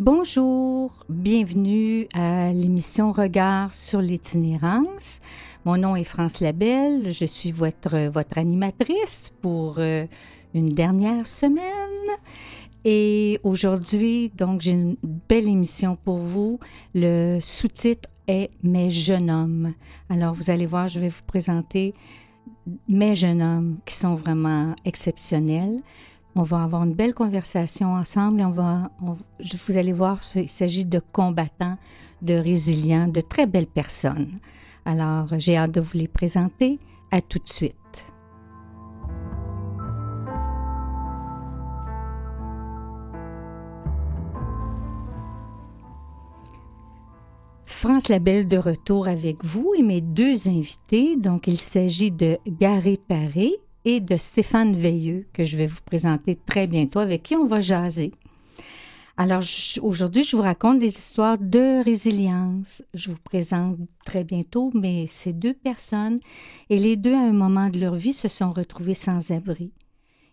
Bonjour, bienvenue à l'émission Regard sur l'itinérance. Mon nom est France Labelle, je suis votre, votre animatrice pour euh, une dernière semaine. Et aujourd'hui, donc, j'ai une belle émission pour vous. Le sous-titre est Mes jeunes hommes. Alors, vous allez voir, je vais vous présenter mes jeunes hommes qui sont vraiment exceptionnels. On va avoir une belle conversation ensemble et on va, vous allez voir, il s'agit de combattants, de résilients, de très belles personnes. Alors, j'ai hâte de vous les présenter. À tout de suite. France Labelle de retour avec vous et mes deux invités. Donc, il s'agit de Garé Paré et de Stéphane Veilleux, que je vais vous présenter très bientôt, avec qui on va jaser. Alors, aujourd'hui, je vous raconte des histoires de résilience. Je vous présente très bientôt, mais ces deux personnes, et les deux, à un moment de leur vie, se sont retrouvés sans abri.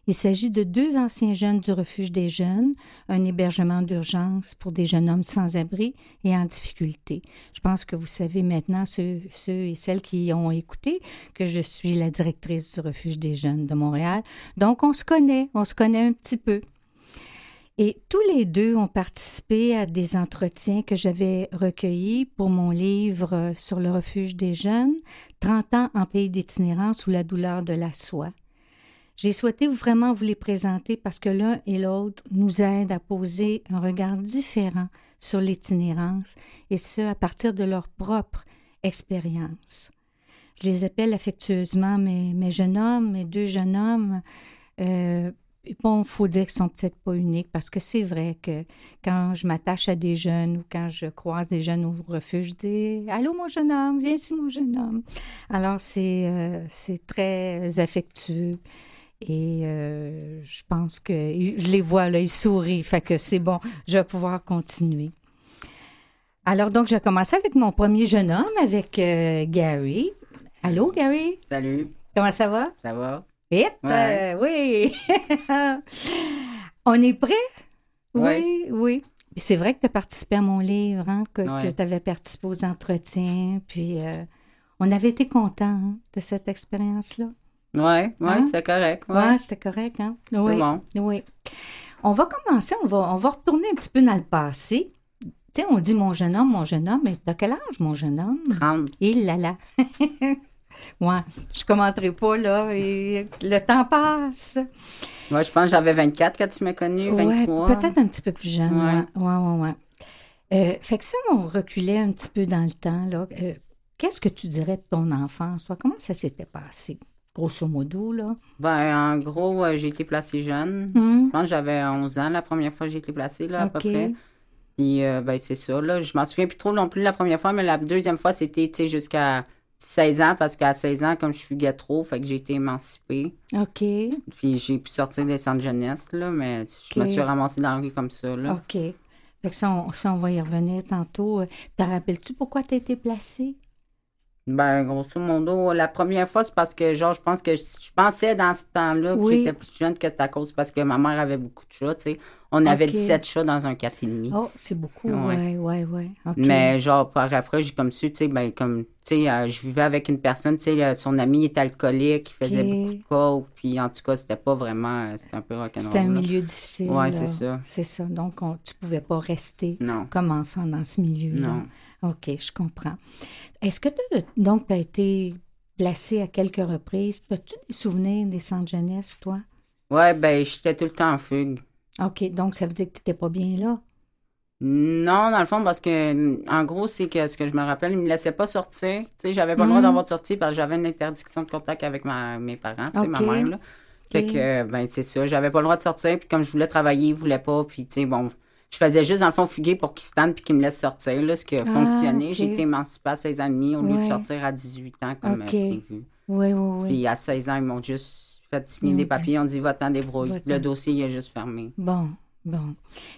Il s'agit de deux anciens jeunes du refuge des jeunes, un hébergement d'urgence pour des jeunes hommes sans abri et en difficulté. Je pense que vous savez maintenant, ceux, et celles qui ont écouté, que je suis la directrice du refuge des jeunes de Montréal. Donc, on se connaît, on se connaît un petit peu. Et tous les deux ont participé à des entretiens que j'avais recueillis pour mon livre sur le refuge des jeunes, 30 ans en pays d'itinérance sous la douleur de la soie. J'ai souhaité vraiment vous les présenter parce que l'un et l'autre nous aident à poser un regard différent sur l'itinérance et ce, à partir de leur propre expérience. Je les appelle affectueusement mes, mes jeunes hommes, mes deux jeunes hommes. Euh, bon, il faut dire qu'ils sont peut-être pas uniques parce que c'est vrai que quand je m'attache à des jeunes ou quand je croise des jeunes au refuge, je dis Allô, mon jeune homme, viens ici, mon jeune homme. Alors, c'est euh, très affectueux. Et euh, je pense que je les vois là, ils sourient, fait que c'est bon, je vais pouvoir continuer. Alors donc, je vais commencer avec mon premier jeune homme, avec euh, Gary. Allô, Gary? Salut. Comment ça va? Ça va? Vite? Euh, oui. On est prêt? Oui, oui. C'est vrai que tu as participé à mon livre, hein, que, tu avais participé aux entretiens, puis on avait été contents hein, de cette expérience-là. Oui, ouais, hein? c'était correct. Oui, ouais, c'était correct. Hein? Oui, bon. Oui. On va commencer, on va, on va retourner un petit peu dans le passé. Tu sais, on dit mon jeune homme, mon jeune homme, mais t'as quel âge, mon jeune homme? 30. Il là là. ouais, je commenterai pas, là. Et le temps passe. Moi, je pense que j'avais 24 quand tu m'as connu, 23. peut-être un petit peu plus jeune. Ouais, ouais, ouais. ouais, euh, fait que si on reculait un petit peu dans le temps, là, euh, qu'est-ce que tu dirais de ton enfance, toi? Comment ça s'était passé? Grosso modo, là? Ben, en gros, euh, j'ai été placée jeune. Hmm. Je pense que j'avais 11 ans la première fois que j'ai été placée, là, à peu près. Puis, euh, ben, c'est ça, là. Je m'en souviens plus trop non plus la première fois, mais la deuxième fois, c'était, tu sais, jusqu'à 16 ans, parce qu'à 16 ans, comme je suis trop, fait que j'ai été émancipée. OK. Puis, j'ai pu sortir des centres de jeunesse, là, mais je me suis ramassée dans la rue comme ça, là. OK. Fait que ça, on, ça, on va y revenir tantôt. Te rappelles-tu pourquoi tu as été placée? Ben, grosso modo, la première fois, c'est parce que, genre, je pense que je pensais dans ce temps-là que j'étais plus jeune que c'était à cause parce que ma mère avait beaucoup de chats, tu sais. On avait 17 chats dans un 4,5. Oh, c'est beaucoup, ouais, ouais, ouais. Mais, genre, par après, j'ai comme su, tu sais, ben, comme, tu sais, euh, je vivais avec une personne, tu sais, son ami était alcoolique, il faisait beaucoup de coke, puis en tout cas, c'était pas vraiment, euh, c'était un peu rock'n'roll. C'était un milieu difficile. Ouais, c'est ça. C'est ça. Donc, on, tu pouvais pas rester comme enfant dans ce milieu. -là. Non. OK, je comprends. Est-ce que tu donc as été placé à quelques reprises? As-tu des souvenirs des centres jeunesse, toi? Oui, ben j'étais tout le temps en fugue. OK, donc ça veut dire que tu n'étais pas bien là? Non, dans le fond, parce que, en gros, c'est que ce que je me rappelle, ils me laissaient pas sortir. Tu sais, j'avais pas le droit hmm. d'avoir de sortie parce que j'avais une interdiction de contact avec ma, mes parents, tu sais, ma mère, là. Fait que, ben, c'est ça. J'avais pas le droit de sortir, puis comme je voulais travailler, ils voulaient pas, puis, tu sais, bon, je faisais juste, dans le fond, fuguer pour qu'ils se tendent puis qu'ils me laissent sortir. Là, ce qui a ah, fonctionné. J'ai été émancipée à 16 ans et demi au lieu de sortir à 18 ans comme euh, prévu. Oui, oui, oui. Puis à 16 ans, ils m'ont juste fait signer des papiers. On dit, va-t'en débrouille. Le dossier, il est juste fermé. Bon. Bon.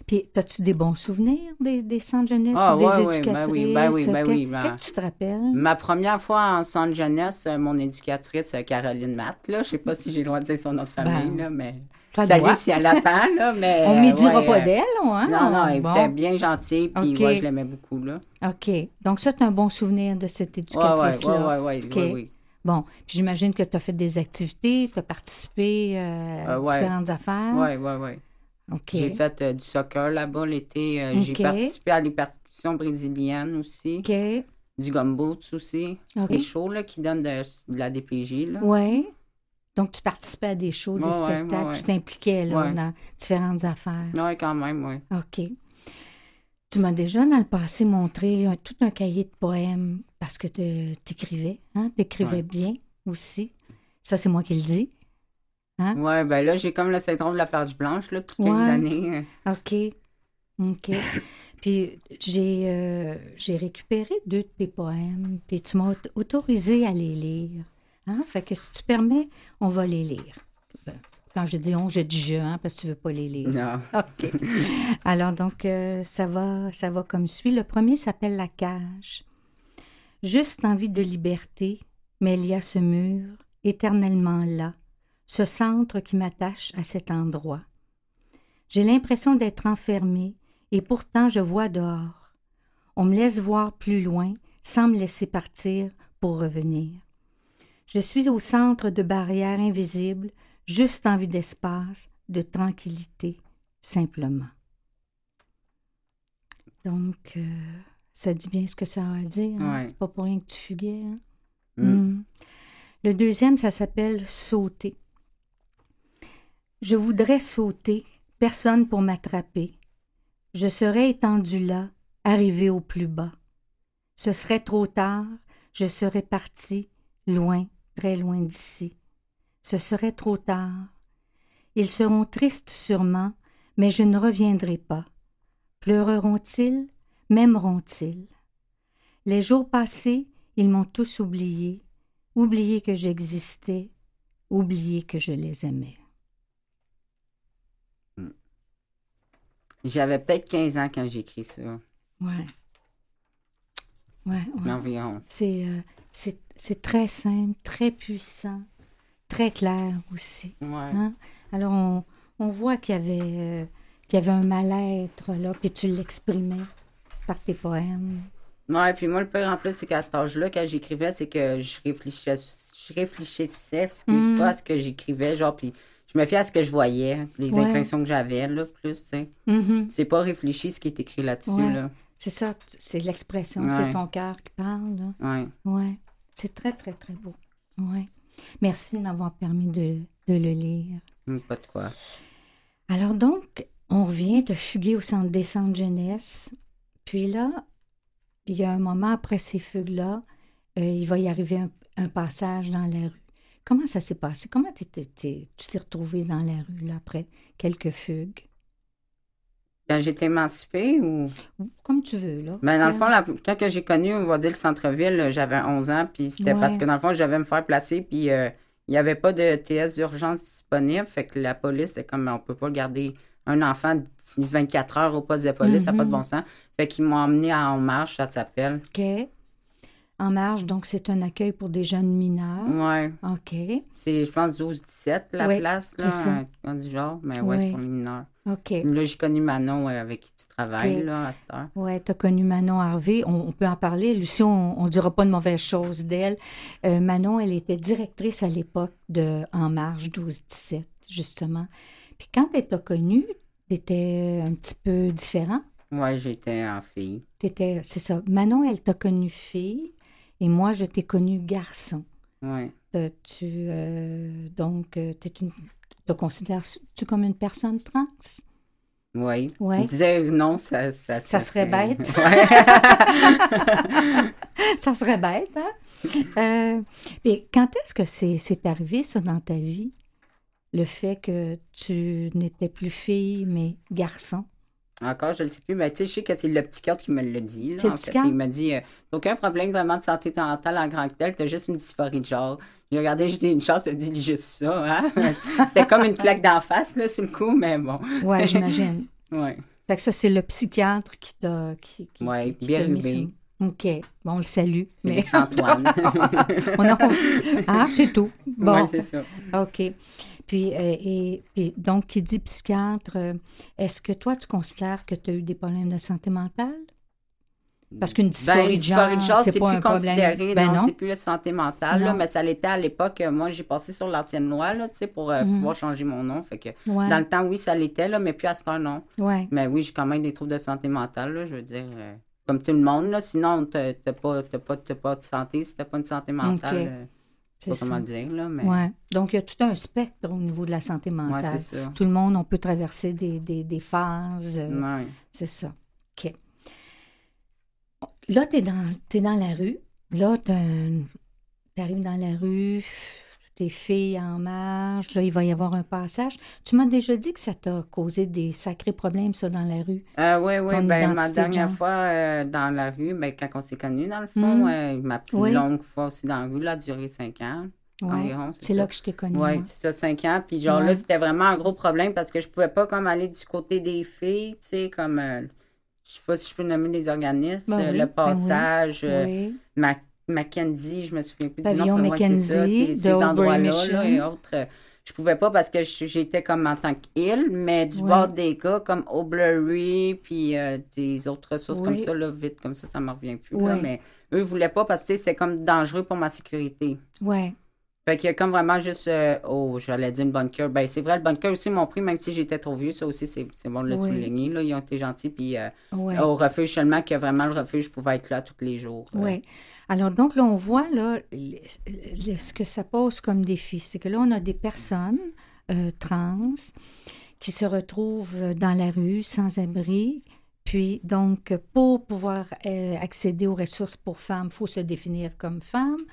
Puis, as-tu des bons souvenirs des, des centres jeunesse ah, ou des ouais, éducatrices? Ben oui, ben oui, ben oui. Ben Qu'est-ce que tu te rappelles? Ma première fois en centre jeunesse, euh, mon éducatrice, euh, Caroline Matt, là, je sais pas si j'ai le droit de dire son autre famille, ben, là, mais... Ça Salut doit. si elle attend, là, mais... On ne dira pas d'elle, hein? Non, non, elle était bien gentille, puis okay. je l'aimais beaucoup, là. OK. Donc ça, tu as un bon souvenir de cette éducatrice-là? Oui, oui, oui, oui. Bon, puis j'imagine que tu as fait des activités, tu as participé euh, à différentes affaires. Oui, oui, oui. J'ai fait euh, du soccer là-bas l'été. Euh, j'ai participé à des partitions brésiliennes aussi. Du gumboots aussi. Des shows là, qui donnent de, la DPJ. Oui. Donc, tu participais à des shows, des spectacles, tu t'impliquais là, dans différentes affaires. Oui, quand même, oui. OK. Tu m'as déjà, dans le passé, montré tout un cahier de poèmes parce que tu écrivais, hein? Tu écrivais bien aussi. Ça, c'est moi qui le dis. Hein? Oui, ben là, j'ai comme le syndrome de la page blanche, là, depuis quelques années. OK. OK. puis j'ai, euh, j'ai récupéré deux de tes poèmes, puis tu m'as autorisé à les lire. Hein? Fait que si tu permets, on va les lire. Ben, quand je dis on, je dis je, hein, parce que tu veux pas les lire. Non. OK. Alors, donc, euh, ça, va, ça va comme suit. Le premier s'appelle La cage. Juste envie de liberté, mais il y a ce mur, éternellement là, ce centre qui m'attache à cet endroit. J'ai l'impression d'être enfermée, et pourtant je vois dehors. On me laisse voir plus loin, sans me laisser partir pour revenir. Je suis au centre de barrières invisibles, juste envie d'espace, de tranquillité, simplement. Donc, euh, ça dit bien ce que ça a à dire. Hein? C'est pas pour rien que tu fuguais. Hein? Mm. Mm. Le deuxième, ça s'appelle sauter. Je voudrais sauter, personne pour m'attraper. Je serais étendu là, arrivé au plus bas. Ce serait trop tard, je serais parti, loin, très loin d'ici. Ce serait trop tard. Ils seront tristes sûrement, mais je ne reviendrai pas. Pleureront-ils, m'aimeront-ils? Les jours passés, ils m'ont tous oublié, oublié que j'existais, oublié que je les aimais. J'avais peut-être 15 ans quand j'ai écrit ça. Ouais. Ouais, ouais. Environ. Euh, c'est, c'est, très simple, très puissant, très clair aussi. Ouais. Hein? Alors, on, on, voit qu'il y avait, euh, qu'il y avait un mal-être, là, puis tu l'exprimais par tes poèmes. Ouais, puis moi, le pire en plus, c'est qu'à cet âge-là, quand j'écrivais, c'est que je réfléchissais, je réfléchissais, excuse mm. pas, à ce que j'écrivais, genre, puis je me fie à ce que je voyais, les impressions que j'avais, là, plus, tu sais. Mm-hmm. C'est pas réfléchi ce qui est écrit là-dessus, là. C'est ça, c'est l'expression, c'est ton cœur qui parle, là. Oui. Ouais. C'est très, très, très beau. Ouais. Merci de m'avoir permis de, de, le lire. Mm, pas de quoi. Alors donc, on revient de fuguer au centre des centres jeunesse. Puis là, il y a un moment après ces fugues-là, euh, il va y arriver un, un passage dans la rue. Comment ça s'est passé? Comment tu t'es retrouvé dans la rue là, après quelques fugues? Quand j'étais émancipée ou? Comme tu veux, là. Mais ben, dans le fond, la, quand j'ai connu, on va dire, le centre-ville, j'avais 11 ans, puis c'était parce que dans le fond, je devais me faire placer, puis euh, il n'y avait pas de TS d'urgence disponible, fait que la police, c'est comme, on peut pas garder un enfant 24 heures au poste de police, ça n'a pas de mm-hmm. bon sens. Fait qu'ils m'ont emmené En Marche, ça s'appelle. OK en marge, donc c'est un accueil pour des jeunes mineurs. Oui. OK. C'est, je pense, 12-17 la place, là, ça. du genre, mais ouais, c'est pour les mineurs. OK. Là, j'ai connu Manon avec qui tu travailles, là, à cette heure. Oui, tu as connu Manon Harvey. On, peut en parler. Lucie, on ne dira pas de mauvaises choses d'elle. Euh, Manon, elle était directrice à l'époque de En Marge 12-17, justement. Puis quand elle t'a connue, tu étais un petit peu différent? Oui, j'étais en fille. T'étais, c'est ça. Manon, elle t'a connue fille? Et moi, je t'ai connu garçon. Oui. Euh, tu, euh, donc, euh, une, te considères-tu comme une personne trans? Oui. Ouais. Je disais non, ça... Ça, ça, serait bête. Ouais. ça serait bête, hein? mais quand est-ce que c'est arrivé, ça, dans ta vie? Le fait que tu n'étais plus fille, mais garçon? Encore, je ne le sais plus, mais tu sais, je sais que c'est le cœur qui me l'a dit. Là, en fait. Il m'a dit euh, aucun problème vraiment de santé mentale en grand tel, tu as juste une dysphorie de genre. J'ai regardé, j'ai dit une chance, elle dit juste ça. Hein? C'était comme une claque d'en face, là, sur le coup, mais bon. ouais, j'imagine. Oui. Fait que ça, c'est le psychiatre qui t'a. Qui, qui, oui, qui, bien. OK. Bon, on le salue. Mais Antoine. on a... Ah, c'est tout. Bon. C'est ça. OK. Puis, euh, et, puis, donc, qui dit psychiatre, euh, est-ce que toi, tu considères que tu as eu des problèmes de santé mentale? Parce qu'une dysphorie, ben, de genre, c'est plus un considéré. Ben non, non. c'est plus santé mentale, là, mais ça l'était à l'époque. Moi, j'ai passé sur l'ancienne loi, là, tu sais, pour euh, Mhm. pouvoir changer mon nom. Fait que, Ouais. dans le temps, oui, ça l'était, là, mais plus à cette heure, non. Ouais. Mais oui, j'ai quand même des troubles de santé mentale, là, je veux dire, euh, comme tout le monde, là. Sinon, t'as pas, t'as pas, pas de santé, si t'as pas une santé mentale. C'est je sais pas comment dire, là, mais... Ouais. Donc, il y a tout un spectre au niveau de la santé mentale. c'est ça. tout le monde, on peut traverser des, des, des phases. euh, Ouais. C'est ça. OK. Là, tu es dans la rue. Là, tu arrives dans la rue, tes filles en marche. Là, il va y avoir un passage. Tu m'as déjà dit que ça t'a causé des sacrés problèmes, ça, dans la rue. Euh, oui, oui. Ton Ben, ma de dernière fois euh, dans la rue, ben, quand on s'est connus, dans le fond, Mm. euh, ma plus Oui. longue fois aussi dans la rue, là, a duré cinq ans. Ouais. environ, C'est là que je t'ai connue. Oui, c'est ça, cinq ans. Puis genre Ouais. là, c'était vraiment un gros problème parce que je pouvais pas comme aller du côté des filles, tu sais, comme, euh, je sais pas si je peux nommer des organismes, Ben euh, oui, le ben oui. passage, euh, Oui. Ma- Mackenzie, je me souviens plus Pavillon du nom. ça, Mackenzie, ces- endroits-là et autres. euh, Je pouvais pas parce que j'étais comme en tant qu'île, mais du Ouais. bord des gars comme O'Blurry, puis euh, des autres ressources comme ça, là, vite comme ça, ça me revient plus. là, mais eux voulaient pas parce que c'est comme dangereux pour ma sécurité. Ouais. Fait qu'il y a comme vraiment juste, euh, oh, j'allais dire une bonne cœur. Ben, c'est vrai, le bonne cœur aussi m'ont pris, même si j'étais trop vieux. Ça aussi, c'est c'est bon de le Oui. souligner. Là. Ils ont été gentils. Puis euh, au refuge seulement, que vraiment le refuge, je pouvais être là tous les jours. Oui. Alors, donc, là, on voit là, ce que ça pose comme défi. C'est que là, on a des personnes euh, trans qui se retrouvent dans la rue, sans abri. Puis, donc, pour pouvoir euh, accéder aux ressources pour femmes, il faut se définir comme femme.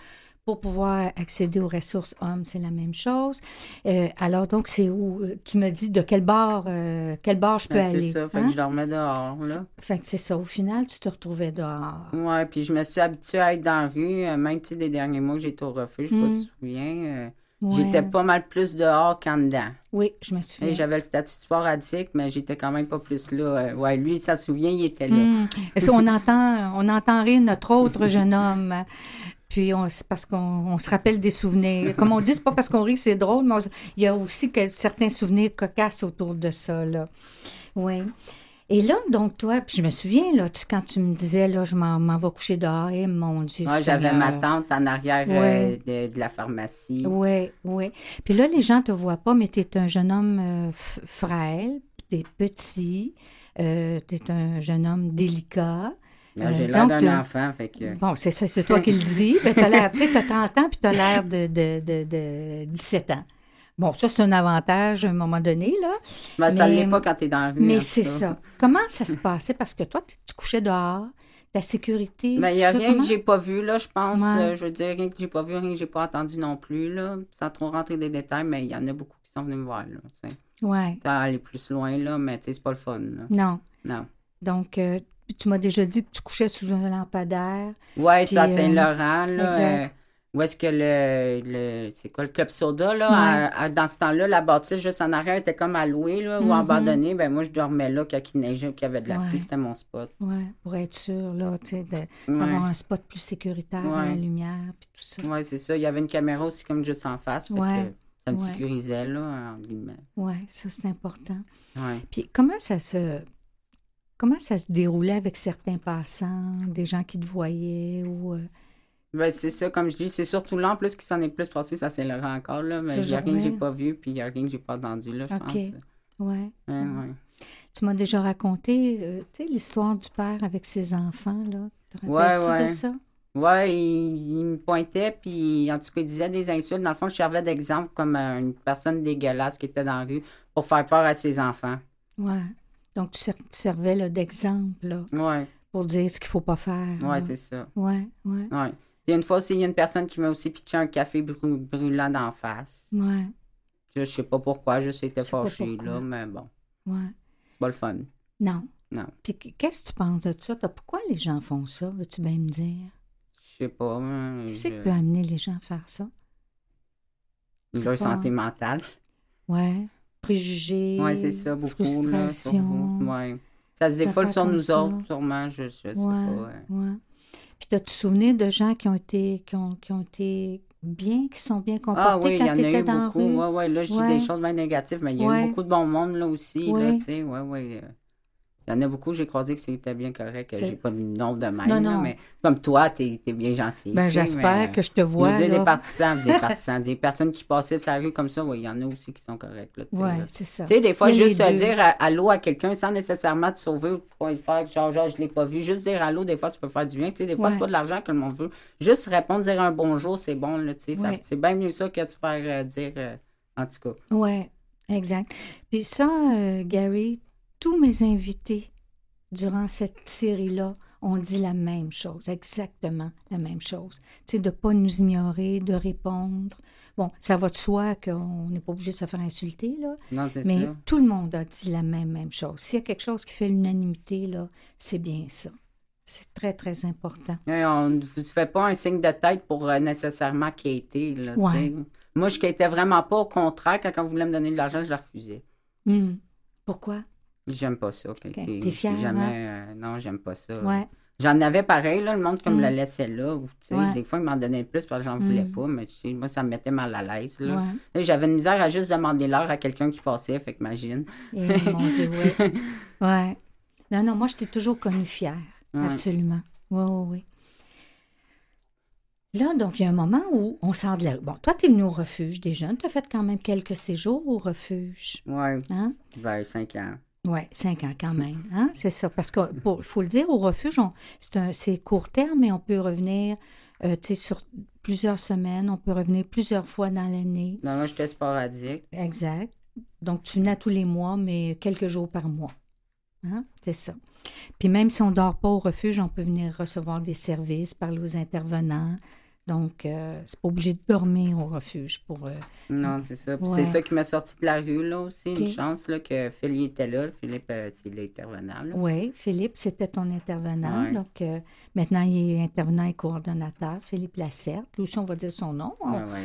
Pour pouvoir accéder aux ressources hommes, c'est la même chose. Euh, alors, donc, c'est où? euh, Tu me dis de quel bar, euh, quel bar je peux Ben, aller. c'est ça. Fait hein? que je dormais dehors, là. Fait que c'est ça. Au final, tu te retrouvais dehors. Ouais, puis je me suis habituée à être dans la rue, même, tu sais, des derniers mois que j'étais au refuge, je Mm. tu te souviens. euh, Ouais. J'étais pas mal plus dehors qu'en dedans. Oui, je me Et souviens. J'avais le statut de sport addict, mais j'étais quand même pas plus là. Ouais, lui, ça se souvient, il était là. Hmm. Et ça, on entend, on entend rire notre autre jeune homme? Puis on- c'est parce qu'on on se rappelle des souvenirs. Comme on dit, c'est pas parce qu'on rit que c'est drôle, mais on- il y a aussi que certains souvenirs cocasses autour de ça. Là. Oui. Et là, donc, toi, puis je me souviens, là, tu- quand tu me disais, là, je m'en m'en vais coucher dehors, et mon Dieu. Ouais, j'avais ma tante en arrière Ouais. euh, de, de la pharmacie. Oui, oui. Puis là, les gens te voient pas, mais tu es un jeune homme euh, frêle, tu es petit, euh, tu es un jeune homme délicat. Là, Euh, J'ai l'air d'un t'as- enfant, fait que... Bon, c'est ça, c'est toi qui le dis. Ben, t'as l'air, tu sais, t'as 30 ans, puis t'as l'air de, de, de, de 17 ans. Bon, ça, c'est un avantage à un moment donné, là. Ben, ça mais- l'est pas quand t'es dans la rue. Mais c'est ça. Comment ça se passait? Parce que toi, tu couchais dehors, ta sécurité. Ben, il n'y a rien comment? que j'ai pas vu, là, je pense. Ouais. Euh, je veux dire, rien que j'ai pas vu, rien que j'ai pas entendu non plus, là. Sans trop rentrer des détails, mais il y en a beaucoup qui sont venus me voir, là. tu sais. Ouais. Ça plus loin, là, mais tu sais, c'est pas le fun, là. Non. Non. Donc, euh, tu m'as déjà dit que tu couchais sous un lampadaire. Ouais, Puis, c'est à euh, Saint-Laurent, là. euh, où est-ce que le, le c'est quoi, le Club Soda, là, Ouais. à- à- dans ce temps-là, la bâtisse juste en arrière était comme allouée, là, ou Mhm. abandonnée. Ben, moi, je dormais là quand il neigeait ou qu'il y avait de la Ouais. pluie, c'était mon spot. Ouais, pour être sûr, là, tu sais, Ouais. d'avoir un spot plus sécuritaire, la lumière, puis tout ça. Ouais, c'est ça. Il y avait une caméra aussi comme juste en face. Fait que ça me sécurisait, là, en guillemets. Ouais, ça, c'est important. Ouais. Puis comment ça se comment ça se déroulait avec certains passants, des gens qui te voyaient ou euh, Ben, c'est ça, comme je dis, c'est surtout là, en plus, qui s'en est plus passé, ça c'est Laurent encore, là. Mais il n'y a rien que j'ai pas vu, puis il n'y a rien que j'ai pas entendu, là, je pense. ouais. Ouais, ouais. Tu m'as déjà raconté euh, tu sais l'histoire du père avec ses enfants là. Te Ouais, rappelles-tu ouais. de ça? Ouais, il, il me pointait, puis en tout cas, il disait des insultes. Dans le fond, je servais d'exemple comme euh, une personne dégueulasse qui était dans la rue pour faire peur à ses enfants. Ouais. Donc tu, ser- tu servais d'exemple Ouais, pour dire ce qu'il faut pas faire. ouais, là. c'est ça. Ouais, ouais. Ouais. Puis une fois aussi, il y a une personne qui m'a aussi pitché un café brû- brûlant d'en face. Ouais, Je, je sais pas pourquoi, je sais que fâché, là, mais bon, ouais. c'est pas le fun. Non. Non. Puis qu'est-ce que tu penses de ça? Pourquoi les gens font ça? Veux-tu bien me dire? Je sais pas. Qu'est-ce je- qui peut amener les gens à faire ça? Leur santé mentale. Ouais. Préjugés. Oui, c'est ça, beaucoup. Frustration. Ouais. Ça se défoule sur nous autres, sûrement, je, je sais pas. Ouais. Puis, as-tu souvenir de gens qui ont été, qui ont, qui ont été bien, qui sont bien comportés Ah oui, il y en a eu beaucoup. Oui, oui, là, je dis des choses bien négatives, mais il y a eu beaucoup de bon monde là aussi, là, tu sais, oui, oui. Il y en a beaucoup, j'ai croisé que c'était bien correct, j'ai pas de nom de même. Non, non. mais comme toi, tu es, bien gentil. Ben, j'espère que je te vois. Là. Des partisans, des partisans, des personnes qui passaient sa rue comme ça, oui, il y en a aussi qui sont corrects. Oui, c'est ça. Tu sais, des fois, juste dire allô à quelqu'un sans nécessairement te sauver ou pas le faire, genre, genre, je l'ai pas vu. Juste dire allô, des fois, ça peut faire du bien. Tu sais, des fois, c'est pas de l'argent que le monde veut. Juste répondre, dire un bonjour, c'est bon, tu sais. C'est bien mieux ça que de se faire euh, dire, euh, en tout cas. Oui, exact. Puis ça, euh, Gary, tous mes invités, durant cette série-là, on dit la même chose, exactement la même chose. Tu sais, de ne pas nous ignorer, de répondre. Bon, ça va de soi qu'on n'est pas obligé de se faire insulter, là. Non, c'est Mais tout le monde a dit la même, même chose. S'il y a quelque chose qui fait l'unanimité, là, c'est bien ça. C'est très, très important. on ne vous fait pas un signe de tête pour euh, nécessairement quitter, là, Moi, je quittais vraiment pas. Au contraire, quand on voulait me donner de l'argent, je la refusais. Hum. Pourquoi? J'aime pas ça. Okay. T'es fière, jamais, hein? euh, non, j'aime pas ça. Ouais. J'en avais pareil, là, le monde comme le mm. laissait là. Des fois, il m'en donnait plus parce que j'en voulais mm. pas, mais moi, ça me mettait mal à l'aise. Là. J'avais une misère à juste demander l'heure à quelqu'un qui passait, fait que imagine. Et, eh, mon Dieu, oui. ouais. Non, non, moi, je t'ai toujours connue fière. Absolument. Oui, oui, oui. Là, donc, il y a un moment où on sort de la Bon, toi, tu es venu au refuge des jeunes. Tu as fait quand même quelques séjours au refuge. Oui. Hein? Vers cinq ans. Oui, cinq ans quand même. Hein? C'est ça. Parce qu'il faut le dire, au refuge, c'est court terme, mais on peut revenir euh, sur plusieurs semaines. On peut revenir plusieurs fois dans l'année. Non, moi, j'étais sporadique. Exact. Donc, tu venais tous les mois, mais quelques jours par mois. Hein? C'est ça. Puis même si on ne dort pas au refuge, on peut venir recevoir des services, parler aux intervenants, donc, euh, c'est pas obligé de dormir au refuge pour. Euh, non, c'est ça. C'est ça qui m'a sorti de la rue, là aussi. Une chance là, que Philippe était là. Philippe, euh, c'est l'intervenant. Oui, Philippe, c'était ton intervenant. Donc, maintenant, il est intervenant et coordonnateur. Philippe Lacerte. Lui aussi, on va dire son nom.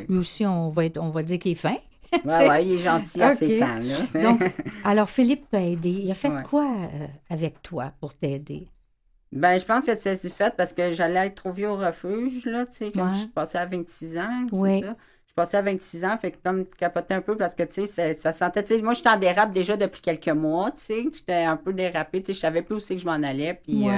lui aussi, on va, être, on va dire qu'il est fin. Oui, ouais, il est gentil à ces temps-là. Donc, alors, Philippe t'a aidé. Il a fait quoi avec toi pour t'aider? Ben, je pense que c'est fait parce que j'allais être trop vieux au refuge, là, tu sais, comme je passais à 26 ans, c'est ça. Je passais à 26 ans, fait que comme capotais un peu parce que, tu sais, ça sentait, tu sais, moi, j'étais en dérape déjà depuis quelques mois, tu sais, j'étais un peu dérapée, tu sais, je savais plus où c'est que je m'en allais, puis, euh,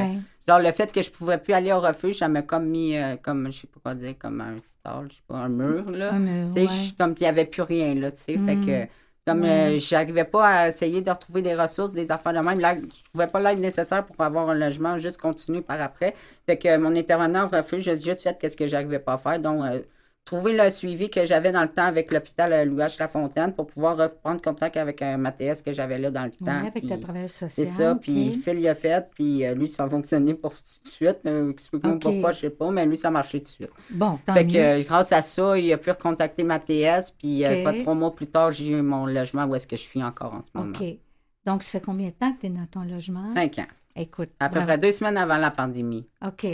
genre, le fait que je pouvais plus aller au refuge, ça m'a comme mis, euh, comme, je sais pas quoi dire, comme un stall, je sais pas, un mur, là. tu sais, comme il n'y avait plus rien, là, tu sais, fait que mm. Comme euh, je n'arrivais pas à essayer de retrouver des ressources, des affaires de même. Là, je trouvais pas l'aide nécessaire pour avoir un logement, juste continuer par après. Fait que mon intervenant refuge, j'ai juste fait ce que j'arrivais pas à faire. Donc, euh, trouver le suivi que j'avais dans le temps avec l'hôpital Louage La Fontaine pour pouvoir reprendre contact avec un Mathias que j'avais là dans le temps. avec ta travailleuse sociale. C'est ça, puis Phil l'a fait, puis euh, lui, ça a fonctionné pour tout de suite. Euh, explique-moi pourquoi, je sais pas, mais lui, ça a marché tout de suite. Bon, tant Fait que euh, grâce à ça, il a pu recontacter Mathias, puis pas trois mois plus tard, j'ai eu mon logement où est-ce que je suis encore en ce moment. OK. Donc, ça fait combien de temps que tu es dans ton logement? Cinq ans. Écoute. À peu près deux semaines avant la pandémie. OK.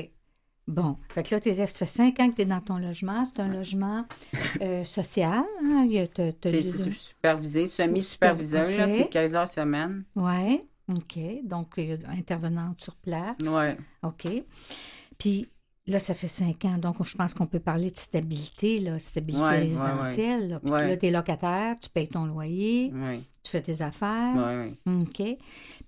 Bon, fait que là, ça fait cinq ans que tu es dans ton logement. C'est un logement euh, social. Hein? C'est supervisé, semi-superviseur, c'est 15 heures semaine. Oui, OK. Donc, il y a intervenante sur place. Oui. OK. Puis là, ça fait cinq ans. Donc, je pense qu'on peut parler de stabilité, là, stabilité résidentielle. Puis là, tu es locataire, tu payes ton loyer, tu fais tes affaires. Oui, oui. OK.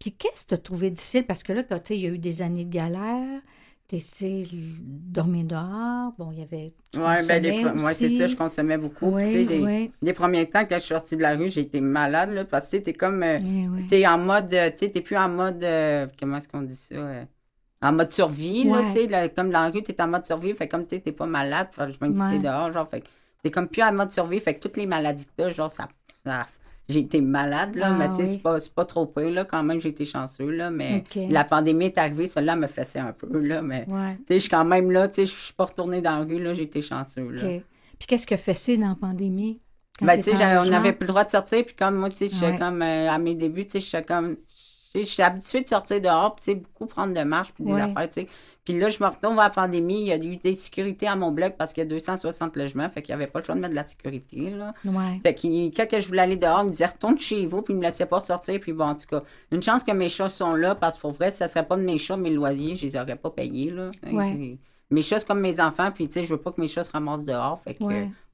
Puis qu'est-ce que tu as trouvé difficile? Parce que là, tu sais, il y a eu des années de galère t'essayes dormir dehors. Bon, il y avait. Oui, ben, ouais, c'est ça, je consommais beaucoup. Oui, tu sais, les, premiers temps, quand je suis sortie de la rue, été malade, là, parce que tu es comme. Euh, eh tu es en mode. Euh, tu sais, plus en mode. Euh, comment est-ce qu'on dit ça? en mode survie, là, tu sais. Comme dans la rue, tu es en mode survie. Fait comme tu n'es pas malade, je me dis, dehors, genre. Fait t'es comme plus en mode survie. Fait que toutes les maladies que tu genre, ça, ça j'ai été malade, là, mais tu sais, ah c'est pas, trop peu, là, quand même, j'ai été chanceux, là, mais la pandémie est arrivée, celle-là me fessait un peu, là, mais, tu sais, je suis quand même là, tu sais, je suis pas retournée dans la rue, là, j'ai été chanceux, là. Puis qu'est-ce que fessé dans la pandémie? Ben, tu sais, on n'avait plus le droit de sortir, puis comme moi, tu sais, comme, euh, à mes débuts, tu sais, comme, Je suis habituée de sortir dehors, puis beaucoup prendre de marche, puis des affaires, tu sais. Puis là, je me retrouve à la pandémie, il y a eu des sécurités à mon bloc parce qu'il y a 260 logements, fait qu'il n'y avait pas le choix de mettre de la sécurité, là. Fait que quand je voulais aller dehors, il me disait retourne chez vous, puis il me laissait pas sortir, puis bon, en tout cas, une chance que mes chats sont là, parce que pour vrai, ça serait pas de mes chats, mes loyers, je les aurais pas payés, là mes chats, comme mes enfants, puis tu sais, je veux pas que mes chats se ramassent dehors. Fait que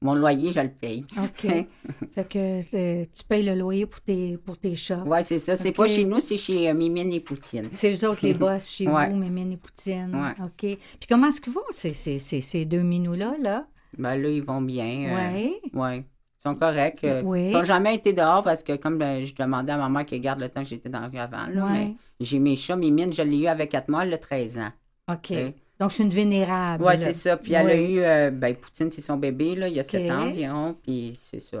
mon loyer, je le paye. OK. fait que tu payes le loyer pour tes, pour tes chats. Oui, c'est ça. C'est pas chez nous, c'est chez euh, Mimine et Poutine. C'est eux autres les boss chez vous, Mimine et Poutine. Ouais. OK. Puis comment est-ce qu'ils vont, ces, ces, ces, deux minous-là? Là? Ben là, ils vont bien. Oui. Euh, ouais. Ils sont corrects. Euh, ils n'ont jamais été dehors parce que, comme je demandais à ma mère qu'elle garde le temps que j'étais dans la rue avant, là, mais j'ai mes chats. Mimine, je l'ai eu avec 4 mois, elle a 13 ans. OK. Donc, c'est une vénérable. Oui, c'est ça. Puis elle a eu, euh, ben, Poutine, c'est son bébé, là, il y a sept ans environ. Puis c'est ça.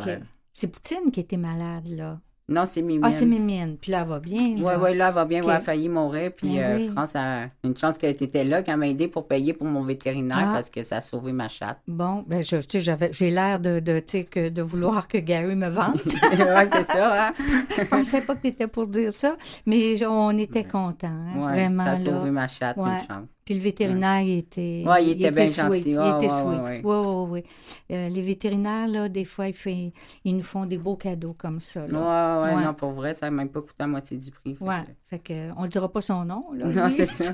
C'est Poutine qui était malade, là. Non, c'est Mimine. Ah, c'est Mimine. Puis là, elle va bien. Oui, oui, là, elle va bien. elle a failli mourir. Puis ben euh, France a une chance qu'elle était là, qu'elle m'a aidé pour payer pour mon vétérinaire ah. parce que ça a sauvé ma chatte. Bon, ben, je, tu sais, j'ai l'air de, de, que, de vouloir que Gary me vende. oui, c'est ça. Hein? je pensais pas que tu étais pour dire ça, mais on était contents. Hein, oui, vraiment. Ça a sauvé ma chatte, une chance. Puis le vétérinaire, il était. Oui, il était bien gentil. il était sweet. Oui, oui, oui. les vétérinaires, là, des fois, ils, ils nous font des beaux cadeaux comme ça. Oui, oui, non, pour vrai, ça n'a même pas coûté la moitié du prix. Oui, fait que, on ne dira pas son nom. Là, non, c'est ça.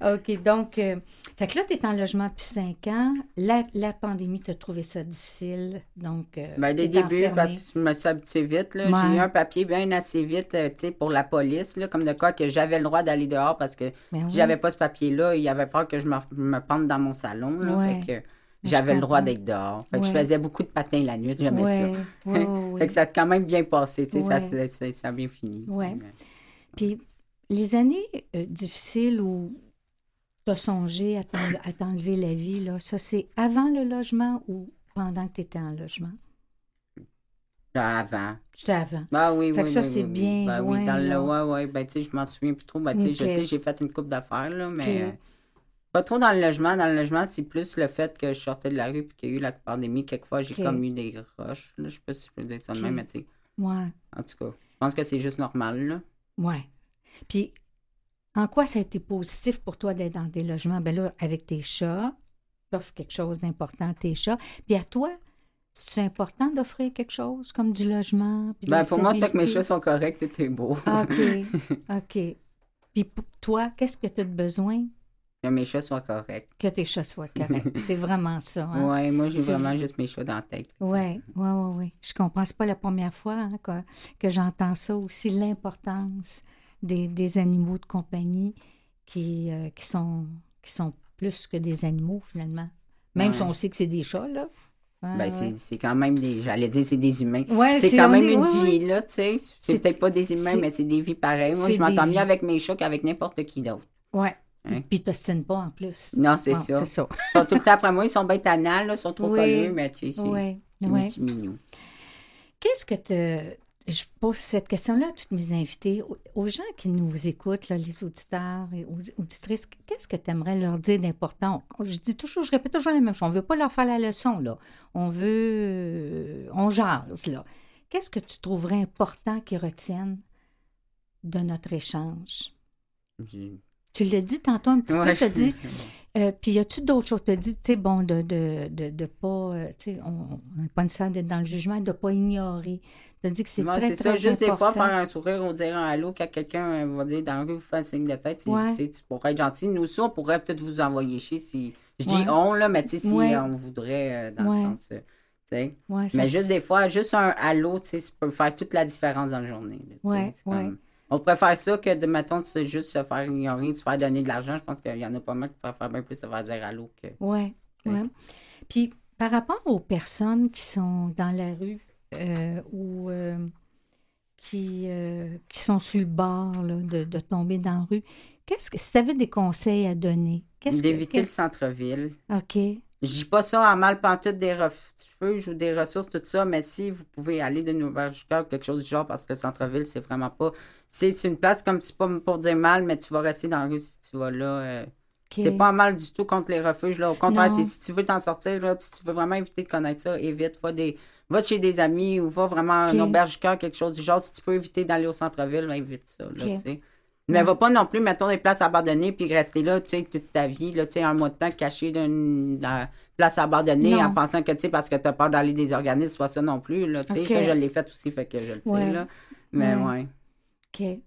OK, donc, euh, fait que là, tu es en logement depuis cinq ans. La, la pandémie, tu as trouvé ça difficile. Donc, euh, ben, dès début, parce que je me suis habituée vite. J'ai eu un papier bien assez vite euh, sais, pour la police, là, comme de quoi que j'avais le droit d'aller dehors parce que ben si j'avais pas ce papier-là, il y avait peur que je me, me pende dans mon salon. Là, fait que j'avais le droit d'être dehors. Fait que je faisais beaucoup de patins la nuit, j'aimais ça. fait que ça a quand même bien passé, tu sais, ça, ça, ça, a bien fini. Oui. Puis les années euh, difficiles où tu as songé à t'enlever la vie, là, ça c'est avant le logement ou pendant que tu étais en logement? Avant. C'était avant. Ah oui, fait oui. que ça, c'est bien. Ben, oui, dans le. Ouais, ouais. Ben, tu sais, je m'en souviens plus trop. Ben, tu sais, j'ai fait une coupe d'affaires, là, mais. Euh, pas trop dans le logement. Dans le logement, c'est plus le fait que je sortais de la rue et qu'il y a eu la pandémie. Quelquefois, j'ai comme eu des roches. Là. Je sais pas si je peux dire ça de même, mais tu sais. Ouais. En tout cas, je pense que c'est juste normal, là. Ouais. Puis, en quoi ça a été positif pour toi d'être dans des logements? Ben là, avec tes chats, offres quelque chose d'important à tes chats. Puis à toi, c'est important d'offrir quelque chose comme du logement? ben, pour moi, tant que mes chats sont corrects, tout est beau. OK. OK. Puis pour toi, qu'est-ce que tu as besoin? Que mes chats soient corrects. Que tes chats soient corrects. c'est vraiment ça. Hein? Oui, moi, j'ai vraiment juste mes chats dans la tête. Oui, oui, oui. Ouais. Je comprends. C'est pas la première fois hein, que, que j'entends ça aussi, l'importance des, des, animaux de compagnie qui, euh, qui, sont, qui sont plus que des animaux, finalement. Même si on sait que c'est des chats, là ben, c'est quand même des. J'allais dire, c'est des humains. c'est quand même une vie, là, tu sais. C'est peut-être pas des humains, mais c'est des vies pareilles. Moi, je m'entends mieux avec mes chats qu'avec n'importe qui d'autre. Oui. Hein? Puis, t'ostines pas en plus. Non, c'est ça. ça. ils sont tout le temps après moi, ils sont bêtes anales, ils sont trop collés, mais tu sais, c'est ouais. minou. Qu'est-ce que tu je pose cette question-là à toutes mes invités, aux gens qui nous écoutent, les auditeurs et auditrices, qu'est-ce que tu aimerais leur dire d'important? Je dis toujours, je répète toujours la même chose. On ne veut pas leur faire la leçon, là. On veut. Euh, on jase, là. Qu'est-ce que tu trouverais important qu'ils retiennent de notre échange? Tu l'as dit tantôt un petit peu, tu as dit. Euh, puis, y a-tu d'autres choses? Tu as dit, tu sais, bon, de de, de, de pas. Euh, tu sais, on n'a pas nécessairement d'être dans le jugement, de ne pas ignorer dit que c'est très, très, ça. Juste des fois, faire un sourire ou dire un allô quand quelqu'un euh, va dire dans la rue, vous faites un signe de tête. Tu pourrais être gentil. Nous aussi, on pourrait peut-être vous envoyer chez si. Je dis on, là, mais tu sais, si on voudrait, euh, dans le sens. Euh, mais juste des fois, juste un allô, tu sais, ça peut faire toute la différence dans la journée. On préfère ça que de, mettons, juste se faire ignorer, se faire donner de l'argent. Je pense qu'il y en a pas mal qui préfèrent bien plus se faire dire allô que. Oui, oui. Puis, par rapport aux personnes qui sont dans la rue, euh, ou euh, qui, euh, qui sont sur le bord de, de, tomber dans la rue. Qu'est-ce que, si tu avais des conseils à donner, qu'est-ce D'éviter le centre-ville. OK. Je dis pas ça en mal pantoute des refuges ou des ressources, tout ça, mais si vous pouvez aller de nouvelle ou quelque chose du genre, parce que le centre-ville, c'est vraiment pas. C'est une place comme c'est pas pour dire mal, mais tu vas rester dans la rue si tu vas là. C'est pas mal du tout contre les refuges. Là. Au contraire, si tu veux t'en sortir, là, si tu veux vraiment éviter de connaître ça, évite. Va des, va chez des amis ou va vraiment à un auberge quelque chose du genre. Si tu peux éviter d'aller au centre-ville, ben, évite ça, là, tu sais. Mais va pas non plus, mettons, des places abandonnées puis rester là, tu sais, toute ta vie, là, tu sais, un mois de temps caché d'une place abandonnée en pensant que, tu sais, parce que tu as peur d'aller des organismes, soit ça non plus, là, tu sais. Ça, je l'ai fait aussi, fait que je le sais, là. Mais ouais. OK.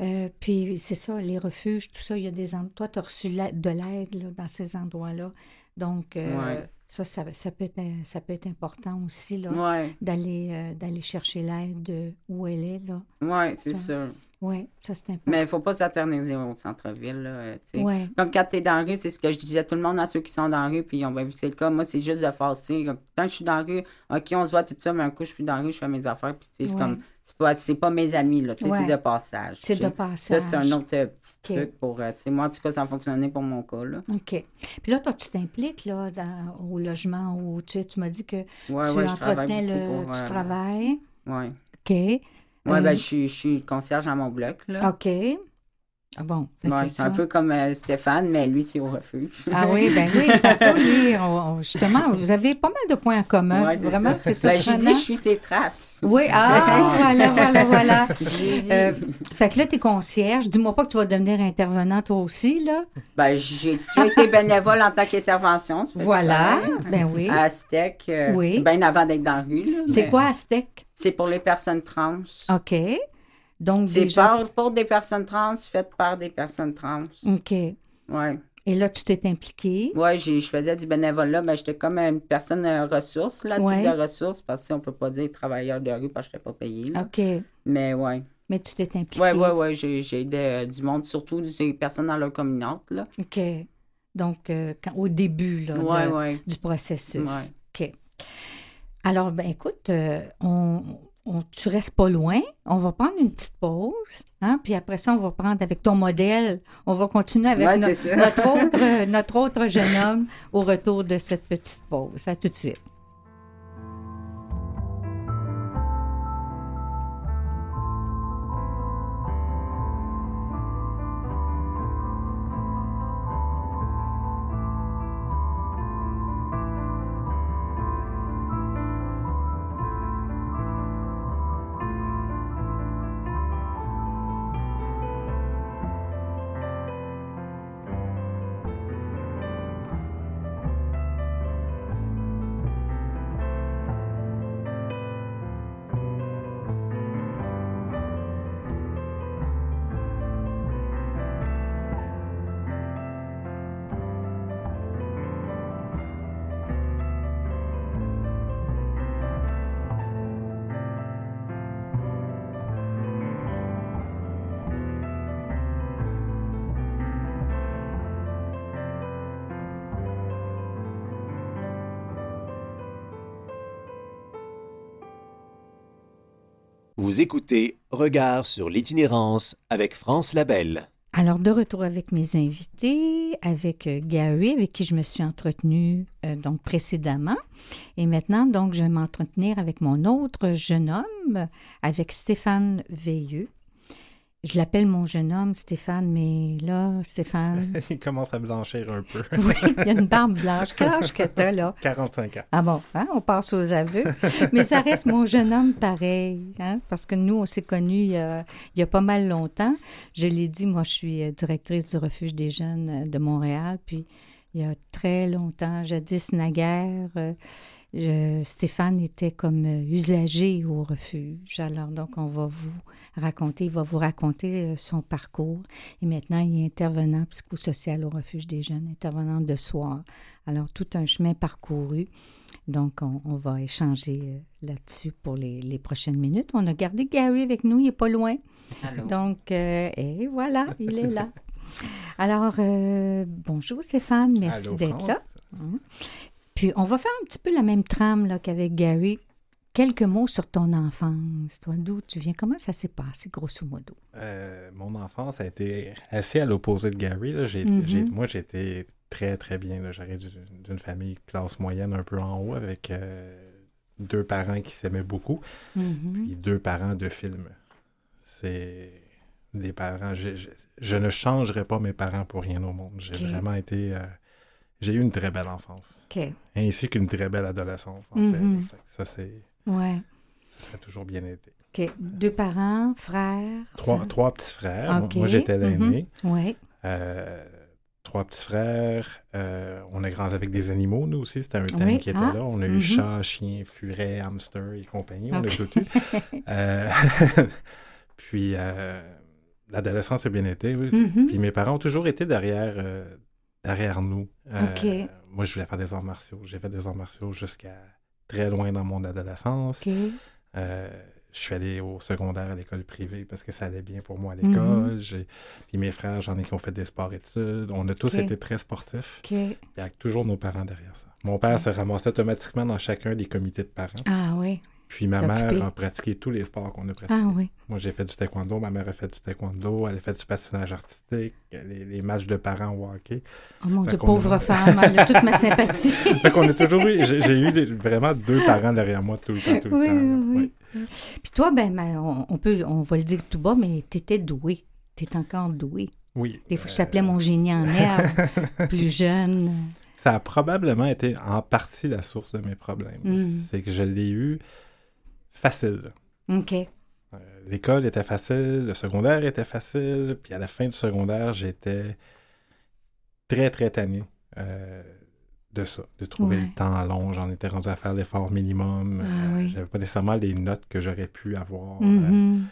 Euh, puis c'est ça, les refuges, tout ça, il y a des endroits. Toi, tu as reçu de l'aide dans ces endroits-là. Donc, euh, ça, ça, peut être, ça peut être important aussi, là, d'aller, euh, d'aller chercher l'aide où elle est, là. Oui, c'est sûr. Oui, ça c'est important. Mais il ne faut pas s'aterniser au centre-ville. Là, ouais. Comme quand tu es dans la rue, c'est ce que je disais tout le monde à ceux qui sont dans la rue, puis on va vu c'est le cas. Moi, c'est juste de forcer. Quand je suis dans la rue, OK, on se voit tout ça, mais un coup, je suis dans la rue, je fais mes affaires, puis c'est comme c'est pas, pas mes amis, là. C'est de passage. C'est de passage. Ça, c'est un autre euh, petit truc pour. Euh, moi, en tout cas, ça a fonctionné pour mon cas, là. OK. Puis là, toi, tu t'impliques, là, dans, au logement où tu, tu m'as dit que tu entretenais le. tu travailles. Oui. OK. Oui, ben, je suis, je suis concierge à mon bloc, là. OK. Ah bon? c'est un peu comme euh, Stéphane, mais lui, c'est au refuge. ah oui, ben oui, lui, justement, vous avez pas mal de points en commun. Ouais, Vraiment, c'est ça. Ben, j'ai dit, je suis tes traces. Oui, ah, voilà, voilà, voilà. Euh, fait que là, tu es concierge. Dis-moi pas que tu vas devenir intervenant toi aussi, là. Ben, j'ai été bénévole en tant qu'intervention. Voilà, ben oui. À Aztec, euh, oui. bien avant d'être dans la rue. C'est quoi Aztec? C'est pour les personnes trans. OK. Donc, c'est pour des personnes trans, faites par des personnes trans. OK. Ouais. Et là, tu t'es impliqué? Oui, je faisais du bénévolat. Ben, j'étais comme une personne ressource, là, type de ressources, parce qu'on ne peut pas dire travailleur de rue parce que je n'étais pas payé. OK. Mais oui. Mais tu t'es impliqué? Oui, oui, oui. J'ai aidé euh, du monde, surtout des personnes dans leur communauté. Là. OK. Donc, euh, au début là, du processus. OK. Alors, ben écoute, euh, on on, tu restes pas loin, on va prendre une petite pause, hein, puis après ça, on va prendre avec ton modèle, on va continuer avec notre, autre, notre autre jeune homme au retour de cette petite pause. À tout de suite. Vous écoutez Regard sur l'itinérance avec France Labelle. Alors, de retour avec mes invités, avec euh, Gary, avec qui je me suis entretenue euh, donc précédemment. Et maintenant, donc, je vais m'entretenir avec mon autre jeune homme, avec Stéphane Veilleux, je l'appelle mon jeune homme, Stéphane, mais là, Stéphane. il commence à blanchir un peu. oui, il y a une barbe blanche. Quel âge que t'as, là? 45 ans. Ah bon, hein, on passe aux aveux. mais ça reste mon jeune homme pareil, hein, parce que nous, on s'est connus il y, a, il y, a, pas mal longtemps. Je l'ai dit, moi, je suis euh, directrice du refuge des jeunes euh, de Montréal, puis il y a très longtemps, jadis naguère. Euh, Stéphane était comme euh, usager au refuge. Alors, donc, on va vous raconter, il va vous raconter euh, son parcours. Et maintenant, il est intervenant psychosocial au refuge des jeunes, intervenant de soir. Alors, tout un chemin parcouru. Donc, on, va échanger euh, là-dessus pour les, prochaines minutes. On a gardé Gary avec nous, il n'est pas loin. Donc, et voilà, il est là. Alors, bonjour Stéphane, merci d'être là. Puis on va faire un petit peu la même trame qu'avec Gary. Quelques mots sur ton enfance. Toi, d'où tu viens? Comment ça s'est passé, grosso modo? Euh, mon enfance a été assez à l'opposé de Gary. Mm-hmm. moi, j'étais très, très bien. J'arrive d'une famille classe moyenne un peu en haut avec euh, deux parents qui s'aimaient beaucoup. Mm-hmm. Puis deux parents de films. C'est des parents. Je, ne changerai pas mes parents pour rien au monde. J'ai vraiment été... Euh, j'ai eu une très belle enfance. Ainsi qu'une très belle adolescence, en fait. Mm-hmm. Ça, c'est... Ouais. Ça toujours bien été. Deux parents, frères? Trois, petits frères. Moi- j'étais l'aîné. Mhm. Ouais. Euh, trois petits frères. Euh, on a grandi avec des animaux, nous aussi. C'était un thème Oui. qui était Ah. là. On a eu Mhm. chat, chien, furet, hamster et compagnie. On a tout eu. Euh, Puis, l'adolescence a bien été. oui. Mhm. Puis, mes parents ont toujours été derrière, euh, derrière nous. Euh. Moi, je voulais faire des arts martiaux. J'ai fait des arts martiaux jusqu'à très loin dans mon adolescence. Euh, je suis allé au secondaire à l'école privée parce que ça allait bien pour moi à Mhm. l'école. Puis mes frères, j'en ai qui ont fait des sports-études. On a tous été très sportifs. Puis avec toujours nos parents derrière ça. Mon père se ramassait automatiquement dans chacun des comités de parents. Ah oui. Puis ma T'es mère occupé? a pratiqué tous les sports qu'on a pratiqués. Ah oui. Moi, j'ai fait du taekwondo. Ma mère a fait du taekwondo. Elle a fait du patinage artistique, les, les matchs de parents au hockey. Oh mon Dieu, pauvre a- femme, elle a toute ma sympathie. Fait qu'on a toujours eu... J'ai eu vraiment deux parents derrière moi tout le temps, tout le oui, temps. oui, Oui. Puis toi, ben, ben, on, on peut, on va le dire tout bas, mais tu étais doué. Tu es encore doué. Oui. Des fois, je Euh, t'appelais mon génie en herbe, plus jeune. Ça a probablement été en partie la source de mes problèmes. Mm. C'est que je l'ai eu facile. OK. Euh, L'école était facile, le secondaire était facile, puis à la fin du secondaire, j'étais très, très tanné euh, de ça, de trouver Ouais. le temps long. J'en étais rendu à faire l'effort minimum. Ah Euh, oui. J'avais pas nécessairement les notes que j'aurais pu avoir. Mhm.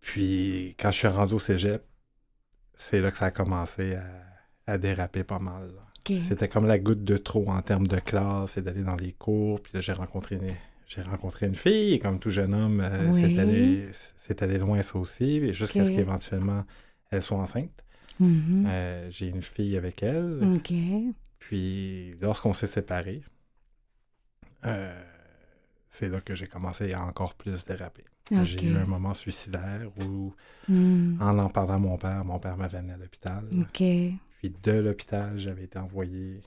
puis quand je suis rendu au cégep, c'est là que ça a commencé à, à déraper pas mal. C'était comme la goutte de trop en termes de classe et d'aller dans les cours. Puis là, j'ai rencontré j'ai rencontré une fille et comme tout jeune homme, euh, Oui. c'est allé, loin ça aussi. Jusqu'à ce qu'éventuellement, elle soit enceinte. Mhm. Euh, j'ai une fille avec elle. Puis lorsqu'on s'est séparés, euh, c'est là que j'ai commencé à encore plus déraper. J'ai eu un moment suicidaire où, Mm. en en parlant à mon père, mon père m'avait amené à l'hôpital. Puis de l'hôpital, j'avais été envoyé.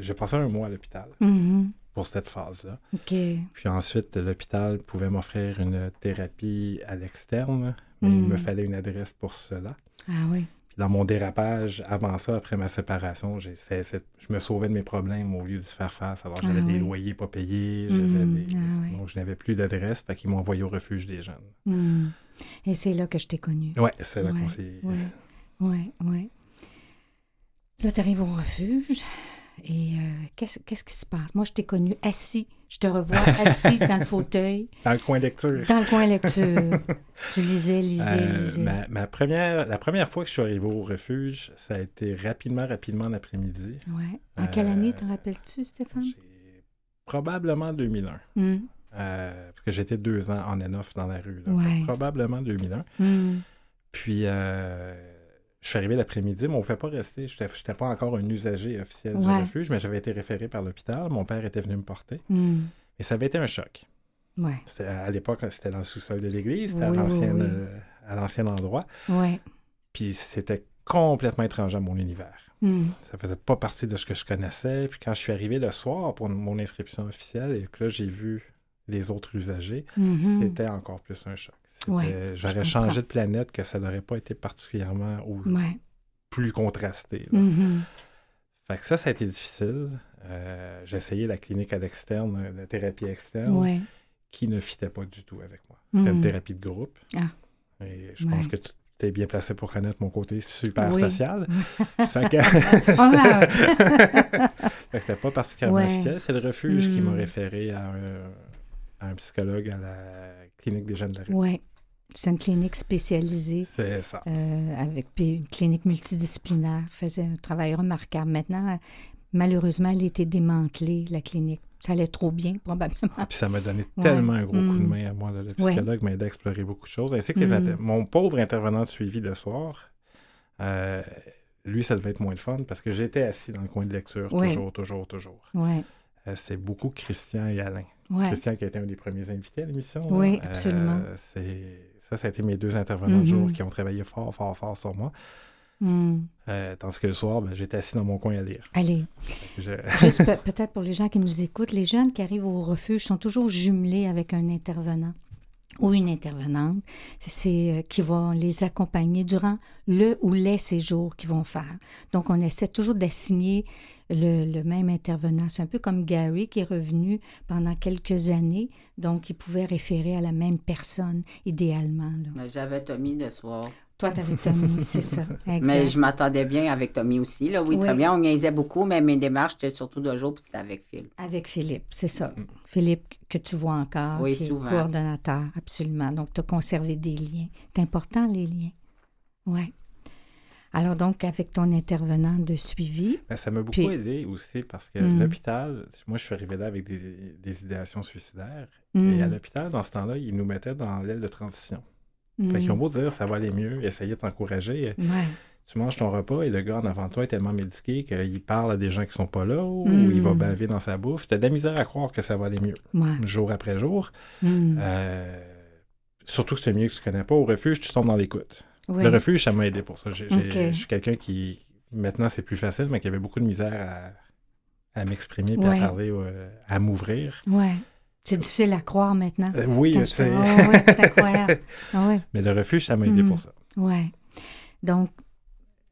J'ai passé un mois à l'hôpital Mhm. Pour cette phase-là. Puis ensuite, l'hôpital pouvait m'offrir une thérapie à l'externe, mais il me fallait une adresse pour cela. Ah oui. Puis dans mon dérapage, avant ça, après ma séparation, j'ai je me sauvais de mes problèmes au lieu de faire face. Alors j'avais Ah des oui. loyers pas payés, j'avais Mm. des- Ah oui. donc je n'avais plus d'adresse, fait qu'ils m'ont envoyé au refuge des jeunes. Mm. Et c'est là que je t'ai connu. Ouais, c'est là Ouais, qu'on s'est... Oui, oui, oui. Là, tu arrives au refuge et euh, qu'est-ce qu'est-ce qui se passe? Moi, je t'ai connu assis. Je te revois assis dans le fauteuil, Dans le coin lecture. dans le coin lecture. Tu lisais, lisais, Euh, lisais. ma, ma première, la première fois que je suis arrivé au refuge, ça a été rapidement, rapidement l'après-midi. Ouais. En quelle Euh, année, t'en rappelles-tu, Stéphane? J'ai probablement 2001. Hum, euh, parce que j'étais deux ans en off dans la rue. là. Ouais. Probablement 2001. hum. Puis, euh, je suis arrivé l'après-midi, mais on ne fait pas rester. Je n'étais pas encore un usager officiel du refuge, mais j'avais été référé par l'hôpital. Mon père était venu me porter. Hum. Et ça avait été un choc. Ouais, À l'époque, c'était dans le sous-sol de l'église, c'était à Oui, oui, oui. euh, l'ancien endroit. ouais. Puis, c'était complètement étranger à mon univers. Hum. Ça faisait pas partie de ce que je connaissais. Puis quand je suis arrivé le soir pour mon inscription officielle et que là, j'ai vu les autres usagers, Mhm. c'était encore plus un choc. Ouais, J'aurais changé de planète que ça n'aurait pas été particulièrement ou Ouais. plus contrasté. là. Mhm. Fait que ça, ça a été difficile. Euh, j'ai essayé la clinique à l'externe, euh, la thérapie externe, Ouais. qui ne fitait pas du tout avec moi. C'était une thérapie de groupe. Ah. Et je pense que tu es bien placé pour connaître mon côté super Oui. social. fait que... Ah, Fait que c'était pas particulièrement efficace. C'est le refuge qui m'a Mm. référé à un, à un psychologue à la clinique des jeunes de la rue. ouais. C'est une clinique spécialisée. C'est ça. euh, avec puis une clinique multidisciplinaire, faisait un travail remarquable. Maintenant, malheureusement, elle a été démantelée, la clinique. Ça allait trop bien, probablement. Puis ça m'a donné Ouais. tellement un gros coup de Mm. main à moi. là. Le psychologue m'a aidé à explorer beaucoup de choses. Ainsi que les Mm. mon pauvre intervenant de suivi le soir, euh, lui, ça devait être moins de fun parce que j'étais assis dans le coin de lecture, Ouais. toujours, toujours, toujours. Ouais, c'est beaucoup Christian et Alain. ouais. Christian qui a été un des premiers invités à l'émission. Oui, Euh, absolument. Ça, ça a été mes deux intervenants de Mhm. jour qui ont travaillé fort, fort, fort sur moi. Hmm. Euh, tandis que le soir, ben, j'étais assis dans mon coin à lire. Allez, Je- juste pe- peut-être pour les gens qui nous écoutent, les jeunes qui arrivent au refuge sont toujours jumelés avec un intervenant ou une intervenante, c'est euh, qui va les accompagner durant le ou les séjours qu'ils vont faire. Donc, on essaie toujours d'assigner le, même intervenant. C'est un peu comme Gary qui est revenu pendant quelques années, donc il pouvait référer à la même personne, idéalement. J'avais Tommy de soir. Toi, tu avais Tommy, c'est ça. Mais je m'attendais bien avec Tommy aussi. Là. Oui, très bien. On niaisait beaucoup, mais mes démarches, c'était surtout de jour, puis c'était avec Philippe. Avec Philippe, c'est ça. Mm. Philippe, que tu vois encore, oui, qui souvent. est coordonnateur, absolument. Donc, tu as conservé des liens. C'est important, les liens. Oui. Alors donc, avec ton intervenant de suivi. Ben, ça m'a beaucoup aidé aussi parce que hmm. l'hôpital, moi je suis arrivé là avec des, idéations suicidaires. Et à hmm. l'hôpital, dans ce temps-là, ils nous mettaient dans l'aile de transition. Fait qu'ils ont hmm. beau dire ça va aller mieux, essayer de t'encourager. Tu manges ton repas et le gars en avant toi est tellement médiqué qu'il parle à des gens qui sont pas là ou il va baver dans sa bouffe. Tu as de la misère à croire que ça va aller mieux. Jour après jour. Euh, surtout que c'est mieux que tu connais pas. Au refuge, tu tombes dans l'écoute. Le refuge, ça m'a aidé pour ça. Je suis quelqu'un qui, maintenant, c'est plus facile, mais qui avait beaucoup de misère à, m'exprimer et à parler, euh, à m'ouvrir. Ouais. C'est difficile à croire maintenant. Euh, oui, c'est incroyable. Ah mais le refuge, ça m'a aidé pour mm. ça. Oui. Donc,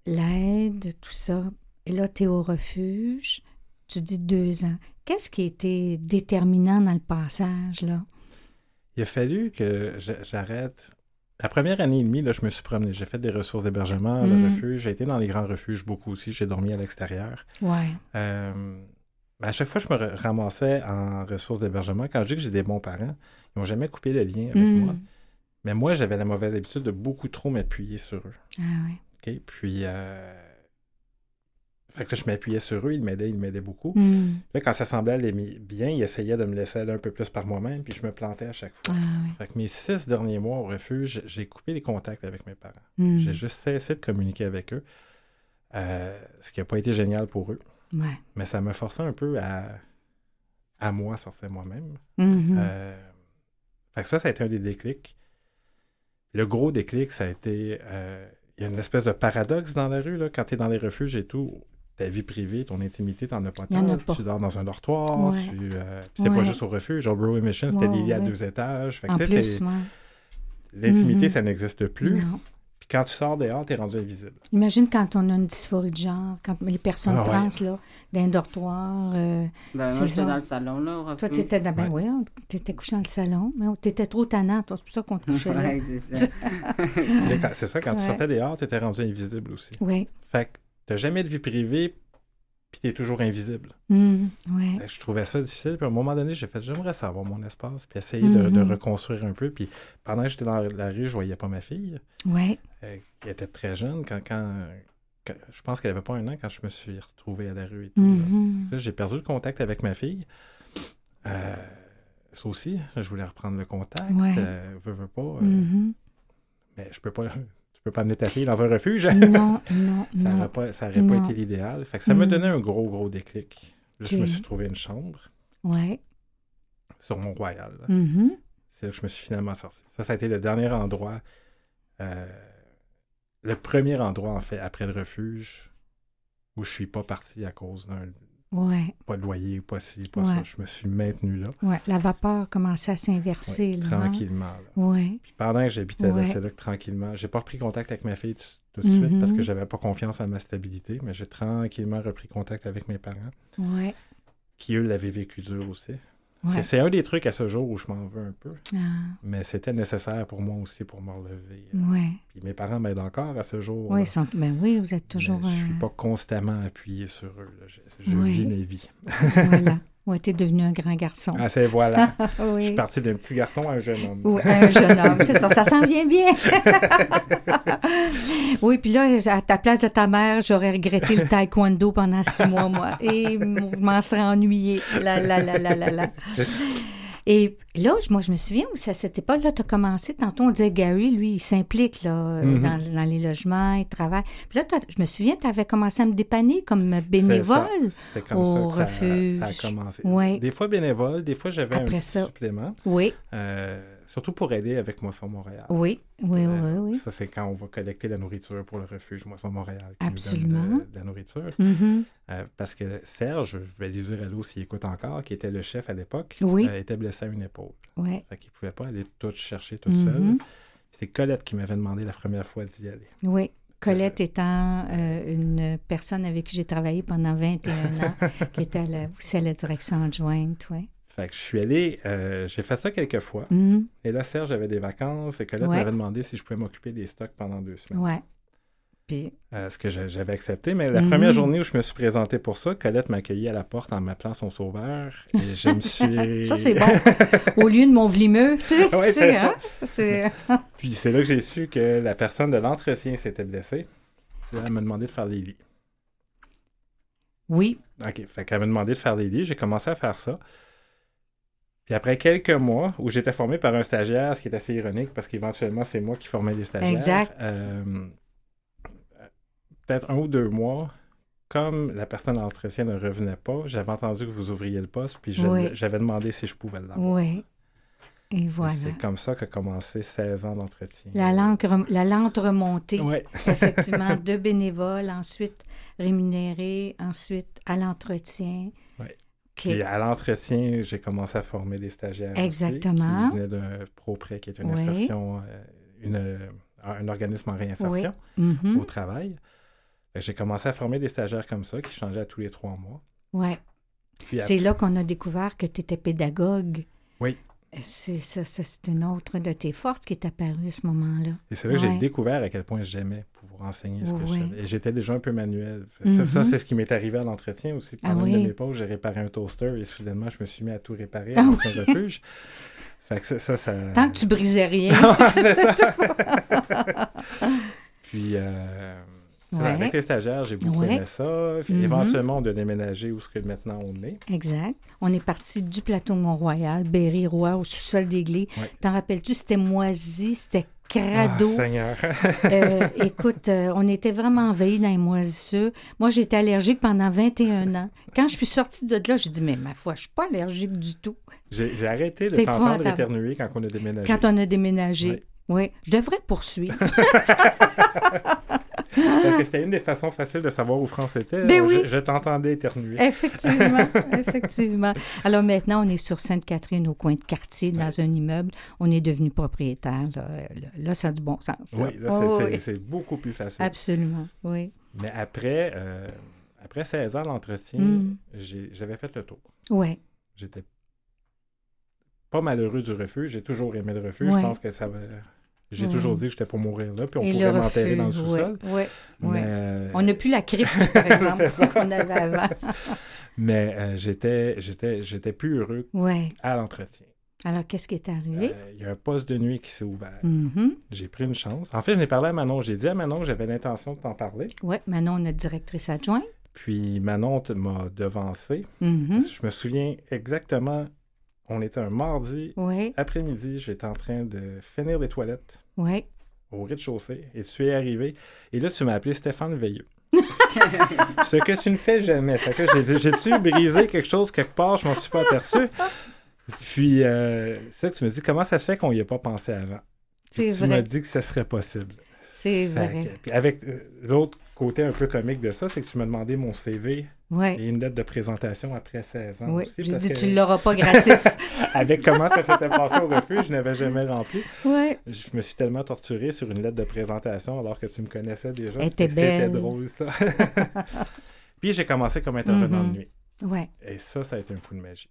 l'aide, tout ça. Et là, tu es au refuge. Tu dis deux ans. Qu'est-ce qui a été déterminant dans le passage, là? Il a fallu que j'arrête la première année et demie, là, je me suis promené. J'ai fait des ressources d'hébergement, le mm. refuge. J'ai été dans les grands refuges beaucoup aussi. J'ai dormi à l'extérieur. Ouais. Euh, à chaque fois, je me ramassais en ressources d'hébergement. Quand je dis que j'ai des bons parents, ils n'ont jamais coupé le lien avec mm. moi. Mais moi, j'avais la mauvaise habitude de beaucoup trop m'appuyer sur eux. Ah oui. OK? Puis, euh, fait que je m'appuyais sur eux, ils m'aidaient, ils m'aidaient beaucoup. Hmm. quand ça semblait aller bien, ils essayaient de me laisser aller un peu plus par moi-même, puis je me plantais à chaque fois. Ah, fait que mes six derniers mois au refuge, j'ai coupé les contacts avec mes parents. Hmm. J'ai juste cessé de communiquer avec eux, euh, ce qui n'a pas été génial pour eux. Mais ça me forçait un peu à, à moi sortir moi-même. Mm-hmm. Euh, fait que ça, ça a été un des déclics. Le gros déclic, ça a été... Euh, il y a une espèce de paradoxe dans la rue, là, quand tu es dans les refuges et tout ta vie privée, ton intimité, t'en as pas tant. Tu dors dans un dortoir, tu, euh, c'est pas juste au refuge. Genre, Bro Emission, c'était des lits à deux étages. en plus, L'intimité, mm-hmm. ça n'existe plus. Puis quand tu sors dehors, t'es rendu invisible. Imagine quand on a une dysphorie de genre, quand les personnes ah, trans, là, dans un dortoir. Euh, ben, moi, j'étais dans le salon, là, au refuge. Toi, t'étais dans... Ben oui, t'étais couché dans le salon, mais t'étais trop tannant, c'est pour ça qu'on te couchait là. c'est ça. c'est ça, quand tu sortais dehors, t'étais rendu invisible aussi. Oui. Fait que t'as jamais de vie privée, puis t'es toujours invisible. Mmh, je trouvais ça difficile. Puis à un moment donné, j'ai fait, j'aimerais savoir mon espace, puis essayer de, mmh. reconstruire un peu. Puis pendant que j'étais dans la rue, je voyais pas ma fille. Ouais. Euh, elle était très jeune. Quand, quand, je pense qu'elle avait pas un an quand je me suis retrouvé à la rue et tout. Mmh. J'ai perdu le contact avec ma fille. Euh, ça aussi, je voulais reprendre le contact. Ouais. Euh, veux, veux pas. mais je peux pas tu peux pas amener ta fille dans un refuge. Non, non, ça n'aurait pas, ça pas été l'idéal. Fait que ça m'a mm. donné un gros, gros déclic. je me suis trouvé une chambre. Ouais. Sur Mont-Royal. Mm-hmm. C'est là que je me suis finalement sorti. Ça, ça a été le dernier endroit, euh, le premier endroit, en fait, après le refuge, où je suis pas parti à cause d'un Ouais. Pas de loyer, pas ci, pas ça. Je me suis maintenu là. Ouais. La vapeur commençait à s'inverser. Hein? tranquillement. Ouais. Puis pendant que j'habitais là, c'est là que tranquillement, j'ai pas repris contact avec ma fille tout, de suite parce que mm-hmm. j'avais pas confiance en ma stabilité, mais j'ai tranquillement repris contact avec mes parents. Ouais. Qui, eux, l'avaient vécu dur aussi. C'est un des trucs à ce jour où je m'en veux un peu. Ah. Mais c'était nécessaire pour moi aussi pour me relever. Ouais. Puis mes parents m'aident encore à ce jour. Oui, sont... ben oui vous êtes toujours. je ne suis euh, pas constamment appuyé sur eux. Je, je vis mes vies. voilà. Oui, tu es devenu un grand garçon. Ah, c'est voilà. Je suis parti d'un petit garçon à un jeune homme. Oui, un jeune homme, c'est ça. Ça s'en vient bien. oui, puis là, à ta place de ta mère, j'aurais regretté le taekwondo pendant six mois, moi. Et je m'en serais ennuyée. La, la, la, la, la, la. Et là, moi, je me souviens où à cette époque-là, tu as commencé. Tantôt, on disait Gary, lui, il s'implique là, mhm. dans, les logements, il travaille. Puis là, je me souviens, tu avais commencé à me dépanner comme bénévole comme au ça refuge. Ça, a commencé. Des fois bénévole, des fois j'avais un supplément. Oui. Euh, Surtout pour aider avec Moisson Montréal. Oui, oui, oui, oui. Ça, c'est quand on va collecter la nourriture pour le refuge Moisson Montréal qui Absolument. nous donne de, la nourriture. Mm-hmm. Euh, parce que Serge, je vais lui dire allô s'il écoute encore, qui était le chef à l'époque, oui. euh, était blessé à une épaule. Oui. Fait qu'il ne pouvait pas aller tout chercher tout seul. Mm-hmm. C'est Colette qui m'avait demandé la première fois d'y aller. Oui. Colette étant euh, une personne avec qui j'ai travaillé pendant 21 ans, qui était à la, aussi à la direction adjointe, oui. Fait que je suis allé, euh, j'ai fait ça quelques fois. Mhm. Et là, Serge avait des vacances et Colette Ouais. m'avait demandé si je pouvais m'occuper des stocks pendant deux semaines. Ouais. Puis, Euh, ce que j'a- j'avais accepté. Mais la Mhm. première journée où je me suis présenté pour ça, Colette m'a accueilli à la porte en m'appelant son sauveur. Et je me suis. ça, c'est bon. Au lieu de mon vlimeux, tu sais, Ouais, c'est hein? C'est... Puis c'est là que j'ai su que la personne de l'entretien s'était blessée. Elle m'a demandé de faire des lits. Oui, OK. Fait qu'elle m'a demandé de faire des lits. J'ai commencé à faire ça. Puis après quelques mois où j'étais formé par un stagiaire, ce qui est assez ironique parce qu'éventuellement, c'est moi qui formais les stagiaires. Exact. euh, Peut-être un ou deux mois, comme la personne de l'entretien ne revenait pas, j'avais entendu que vous ouvriez le poste, puis Oui. j'avais demandé si je pouvais l'avoir. oui. Et voilà. C'est comme ça qu'a commencé 16 ans d'entretien. La la lente remontée. Ouais. effectivement, de bénévoles, ensuite rémunérés, ensuite à l'entretien. Ouais. Puis à l'entretien, j'ai commencé à former des stagiaires. aussi, Exactement. qui venaient d'un ProPré, qui est une Oui. insertion, euh, une, euh, un organisme en réinsertion Mhm. au travail. J'ai commencé à former des stagiaires comme ça, qui changeaient à tous les trois mois. Ouais. Puis C'est là qu'on a découvert que tu étais pédagogue. Oui. C'est ça, ça, c'est une autre de tes forces qui est apparue à ce moment-là. Et c'est là que j'ai découvert à quel point j'aimais pouvoir enseigner ce que je savais. Et j'étais déjà un peu manuel. Ça, ça, Mhm. c'est ce qui m'est arrivé à l'entretien aussi. Ah Pendant une oui. de mes pauses, j'ai réparé un toaster et soudainement, je me suis mis à tout réparer Ah dans oui. un refuge. Fait que ça, ça, ça... Tant que tu brisais rien. Ça. Puis, euh, Ouais. avec les stagiaires, j'ai beaucoup Ouais. aimé ça. Mhm. Éventuellement, on a déménagé où ce que maintenant on est. exact. On est parti du plateau Mont-Royal, Berry-Roi, au sous-sol d'église. Ouais. T'en rappelles-tu? C'était moisi, c'était Ah, crado. Seigneur. Euh, écoute, euh, on était vraiment envahis dans les moisissures. Moi, j'étais allergique pendant 21 ans. Quand je suis sortie de là, j'ai dit, mais ma foi, je suis pas allergique du tout. J'ai arrêté de t'entendre éternuer quand on a déménagé. Quand on a déménagé. Oui, je devrais poursuivre. C'était une des façons faciles de savoir où France était. Ben oui. Je, je t'entendais éternuer. effectivement, effectivement. Alors maintenant, on est sur Sainte-Catherine, au coin de quartier, dans un immeuble. On est devenu propriétaire. Là, Là, ça a du bon sens. là. Oui, là, Oh, c'est- oui. beaucoup plus facile. Absolument, oui. Mais après, euh, après 16 ans d'entretien, Mm. j'ai- j'avais fait le tour. Oui, J'étais pas malheureux du refuge. J'ai toujours aimé le refuge. Ouais. Je pense que ça va... J'ai Ouais. toujours dit que j'étais pour mourir là, puis on Et pourrait m'enterrer dans le sous-sol. Oui, oui. Mais, euh, On n'a plus la crypte, par exemple, qu'on avait avant. mais euh, j'étais, j'étais, j'étais plus heureux à l'entretien. Alors, qu'est-ce qui est arrivé? Euh, Il y a un poste de nuit qui s'est ouvert. Mhm. J'ai pris une chance. En fait, je n'ai parlé à Manon. J'ai dit à Manon que j'avais l'intention de t'en parler. Oui, Manon, notre directrice adjointe. Puis Manon m'a devancé. Mhm. Je me souviens exactement, on était un mardi Oui, après-midi, j'étais en train de finir les toilettes oui. au rez-de-chaussée et tu es arrivé. Et là, tu m'as appelé Stéphane Veilleux. Ce que tu ne fais jamais. Fait que j'ai-tu brisé quelque chose quelque part, je m'en suis pas aperçu. Puis, euh, ça, tu me dis, comment ça se fait qu'on n'y a pas pensé avant? Puis tu m'as dit que ça serait possible. C'est vrai. que- puis avec euh, l'autre côté un peu comique de ça, c'est que tu m'as demandé mon CV Oui. et une lettre de présentation après 16 ans Oui, aussi. j'ai dit, que tu l'auras pas gratis. avec comment ça s'était passé au refuge, je n'avais jamais rempli. oui. Je me suis tellement torturé sur une lettre de présentation alors que tu me connaissais déjà. C'était drôle, ça. Puis j'ai commencé comme intervenant Mhm. de nuit. Oui. Et ça, ça a été un coup de magie.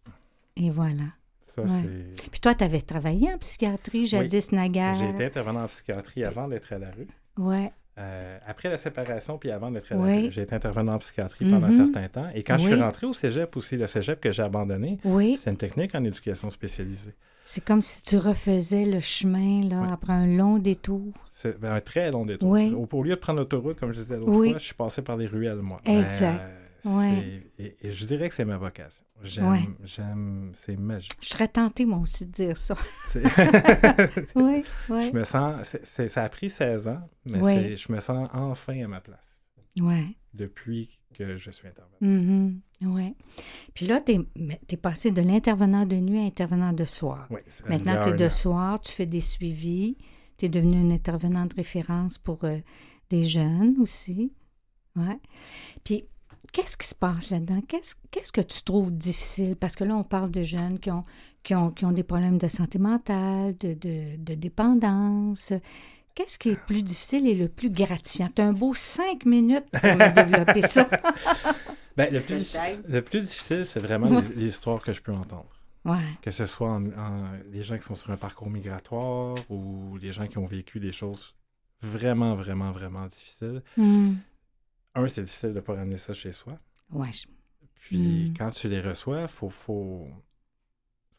Et voilà. Ça, Ouais. c'est... Puis toi, tu avais travaillé en psychiatrie jadis naguère. J'ai été intervenant en psychiatrie avant d'être à la rue. Oui. Euh, après la séparation, puis avant d'être Oui. j'ai été intervenant en psychiatrie pendant un Mhm. certain temps. Et quand je suis Oui. rentré au cégep aussi, le cégep que j'ai abandonné, Oui. c'est une technique en éducation spécialisée. C'est comme si tu refaisais le chemin là, Oui. après un long détour. C'est ben, un très long détour. Oui. Au, lieu de prendre l'autoroute, comme je disais l'autre Oui. fois, je suis passé par les ruelles, moi. Exact. Euh, Ouais. et, et je dirais que c'est ma vocation. J'aime, Ouais. j'aime, c'est magique. Je serais tentée, moi aussi, de dire ça. Oui, oui. je me sens, c'est- c'est- ça a pris 16 ans, mais je me sens enfin à ma place Oui. depuis que je suis intervenant. Mhm. Oui. Puis là, tu es, passé de l'intervenant de nuit à intervenant de soir. Oui, Maintenant, tu es de soir, tu fais des suivis, tu es devenu un intervenant de référence pour euh, des jeunes aussi. Ouais. Puis, qu'est-ce qui se passe là-dedans? Qu'est-ce qu'est-ce que tu trouves difficile? Parce que là, on parle de jeunes qui ont, qui ont, qui ont des problèmes de santé mentale, de, de, de dépendance. Qu'est-ce qui est plus difficile et le plus gratifiant? Tu as un beau cinq minutes pour développer ça. ben, le, plus, le plus difficile, c'est vraiment les, histoires que je peux entendre. Ouais. Que ce soit en, les gens qui sont sur un parcours migratoire ou les gens qui ont vécu des choses vraiment, vraiment, vraiment difficiles. Hmm. Un, c'est difficile de ne pas ramener ça chez soi. Ouais. Puis hmm. quand tu les reçois, il faut, faut,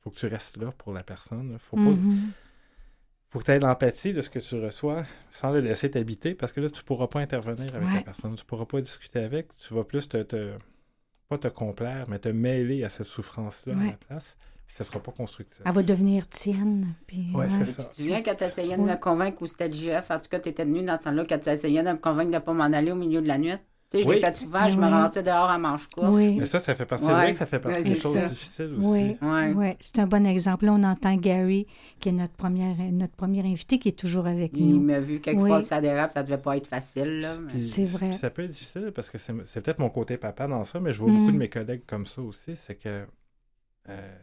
faut, que tu restes là pour la personne. Faut pas. Hmm. Faut que tu aies l'empathie de ce que tu reçois sans le laisser t'habiter parce que là, tu ne pourras pas intervenir avec la personne. Tu ne pourras pas discuter avec. Tu vas plus te, te, pas te complaire, mais te mêler à cette souffrance-là à la place ça sera pas constructif. Elle va devenir tienne. Puis, ouais, c'est ça. Tu te souviens quand tu essayais de me convaincre, ou c'était le GF, en tout cas, tu étais venu dans ce temps-là, quand tu essayais de me convaincre de ne pas m'en aller au milieu de la nuit. Tu sais, je l'ai fait souvent, je me ramassais dehors à manche courte. Oui. Mais ça, ça fait partie, ouais. que ça fait partie des choses difficiles aussi. Oui, ouais. ouais. c'est un bon exemple. Là, on entend Gary, qui est notre première, notre premier invité, qui est toujours avec Il nous. Il m'a vu quelquefois, ça dérape, ça devait pas être facile. C'est vrai. ça peut être difficile parce que c'est peut-être mon côté papa dans ça, mais je vois beaucoup de mes collègues comme ça aussi. C'est que euh,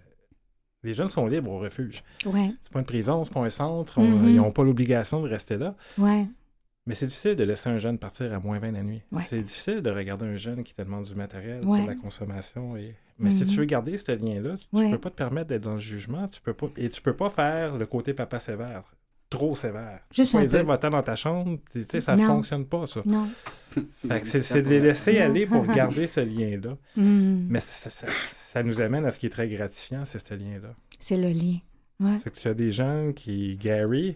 les jeunes sont libres au refuge. Ouais. C'est pas une prison, c'est pas un centre. Mm-hmm. Ils n'ont pas l'obligation de rester là. Ouais. Mais c'est difficile de laisser un jeune partir à moins 20 la nuit. C'est difficile de regarder un jeune qui te demande du matériel pour la consommation. Et... Mais si tu Mm-hmm. veux garder ce lien-là, tu ne peux pas te permettre d'être dans le jugement. Tu peux pas... Et tu peux pas faire le côté papa sévère, trop sévère. Juste tu un peux dire, va-t'en dans ta chambre. Ça ne fonctionne pas, ça. Non. c'est de les laisser aller pour garder ce lien-là. Mm. Mais ça, ça, ça, nous amène à ce qui est très gratifiant, c'est ce lien-là. C'est le lien. Ouais. C'est que tu as des jeunes qui, Gary,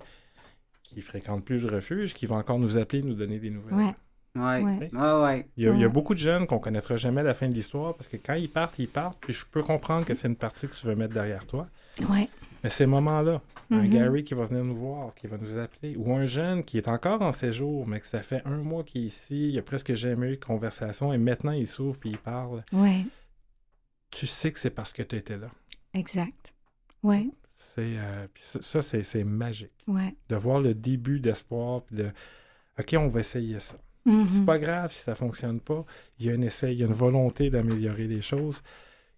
qui fréquentent plus le refuge, qui vont encore nous appeler, nous donner des nouvelles. Ouais. Ouais. Ouais. Ouais, ouais. Il, y a, il y a beaucoup de jeunes qu'on connaîtra jamais la fin de l'histoire parce que quand ils partent, ils partent. Puis je peux comprendre que c'est une partie que tu veux mettre derrière toi. Ouais. Mais ces moments-là, un Mhm. Gary qui va venir nous voir, qui va nous appeler, ou un jeune qui est encore en séjour, mais que ça fait un mois qu'il est ici, il a presque jamais eu de conversation et maintenant il s'ouvre puis il parle. Ouais. Tu sais que c'est parce que tu étais là. Exact. Ouais. C'est, euh, ça, c'est, magique. Ouais. De voir le début d'espoir, puis de OK, on va essayer ça. Mhm. C'est pas grave si ça fonctionne pas. Il y a un essai, il y a une volonté d'améliorer les choses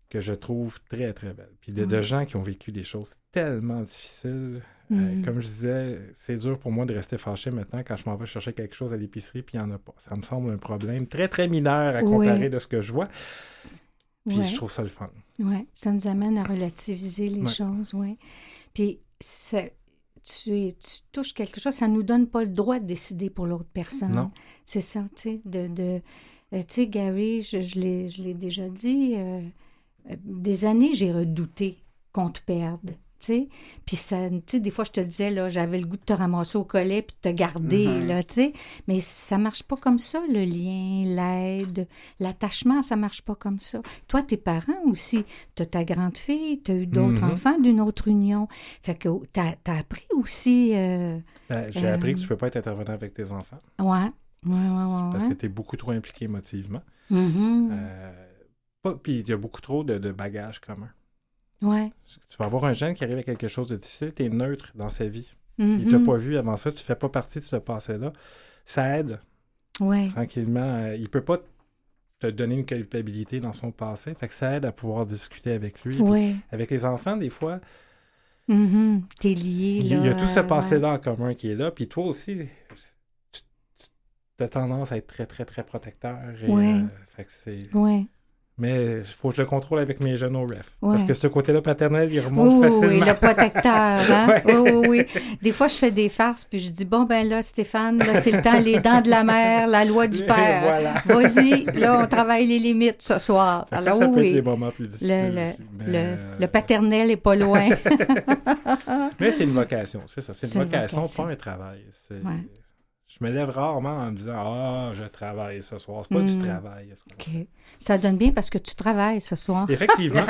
que je trouve très, très belle. Puis de, de Ouais. gens qui ont vécu des choses tellement difficiles. Euh, Mhm. comme je disais, c'est dur pour moi de rester fâché maintenant quand je m'en vais chercher quelque chose à l'épicerie puis il n'y en a pas. Ça me semble un problème très, très mineur à Oui. comparer de ce que je vois. Puis Ouais. je trouve ça le fun. Oui, ça nous amène à relativiser les Ouais. choses, oui. Puis, ça- tu, es- tu touches quelque chose, ça nous donne pas le droit de décider pour l'autre personne. Non. C'est ça, tu sais, de... de euh, tu sais, Gary, je, je l'ai je l'ai déjà dit, euh, euh, des années, j'ai redouté qu'on te perde, Puis ça, tu sais, des fois, je te disais, là, j'avais le goût de te ramasser au collet puis de te garder, Mhm. là, tu sais. Mais ça marche pas comme ça, le lien, l'aide, l'attachement, ça marche pas comme ça. Toi, tes parents aussi, tu as ta grande fille, tu as eu d'autres Mhm. enfants d'une autre union. Fait que tu as, appris aussi. euh, Ben, j'ai Euh, appris que tu peux pas être intervenant avec tes enfants. Ouais. Ouais, ouais, ouais. Parce ouais. que tu es beaucoup trop impliqué émotivement. Mhm. Euh, puis il y a beaucoup trop de, de bagages communs. Ouais. Tu vas avoir un jeune qui arrive à quelque chose de difficile, tu es neutre dans sa vie. Mhm. Il t'a pas vu avant ça, tu fais pas partie de ce passé-là. Ça aide Ouais. tranquillement. Euh, Il peut pas te donner une culpabilité dans son passé. Fait que ça aide à pouvoir discuter avec lui. Ouais. avec les enfants, des fois, Mhm. T'es lié, il y, a- il y a là, tout ce passé-là en commun qui est là. Puis toi aussi, tu as tendance à être très, très, très protecteur. Et, Ouais. euh, fait que c'est... Ouais. Mais il faut que je le contrôle avec mes jeunes au ref. Ouais. Parce que ce côté-là paternel, il remonte oui, oui, facilement. le protecteur, hein? Ouais. Oui, oui, oui. Des fois, je fais des farces, puis je dis, bon, ben là, Stéphane, là, c'est le temps, les dents de la mère, la loi du père. Voilà. Vas-y, là, on travaille les limites ce soir. Ça, Alors, ça peut oui, être les moments plus difficiles. le, le, aussi. Mais, le, euh, le paternel est pas loin. Mais c'est une vocation, c'est ça. C'est une une vocation, vocation. pas un travail. C'est- Ouais. Je me lève rarement en me disant Ah, je travaille ce soir. C'est pas du travail. ce qu'on OK. fait. Ça donne bien parce que tu travailles ce soir. Effectivement.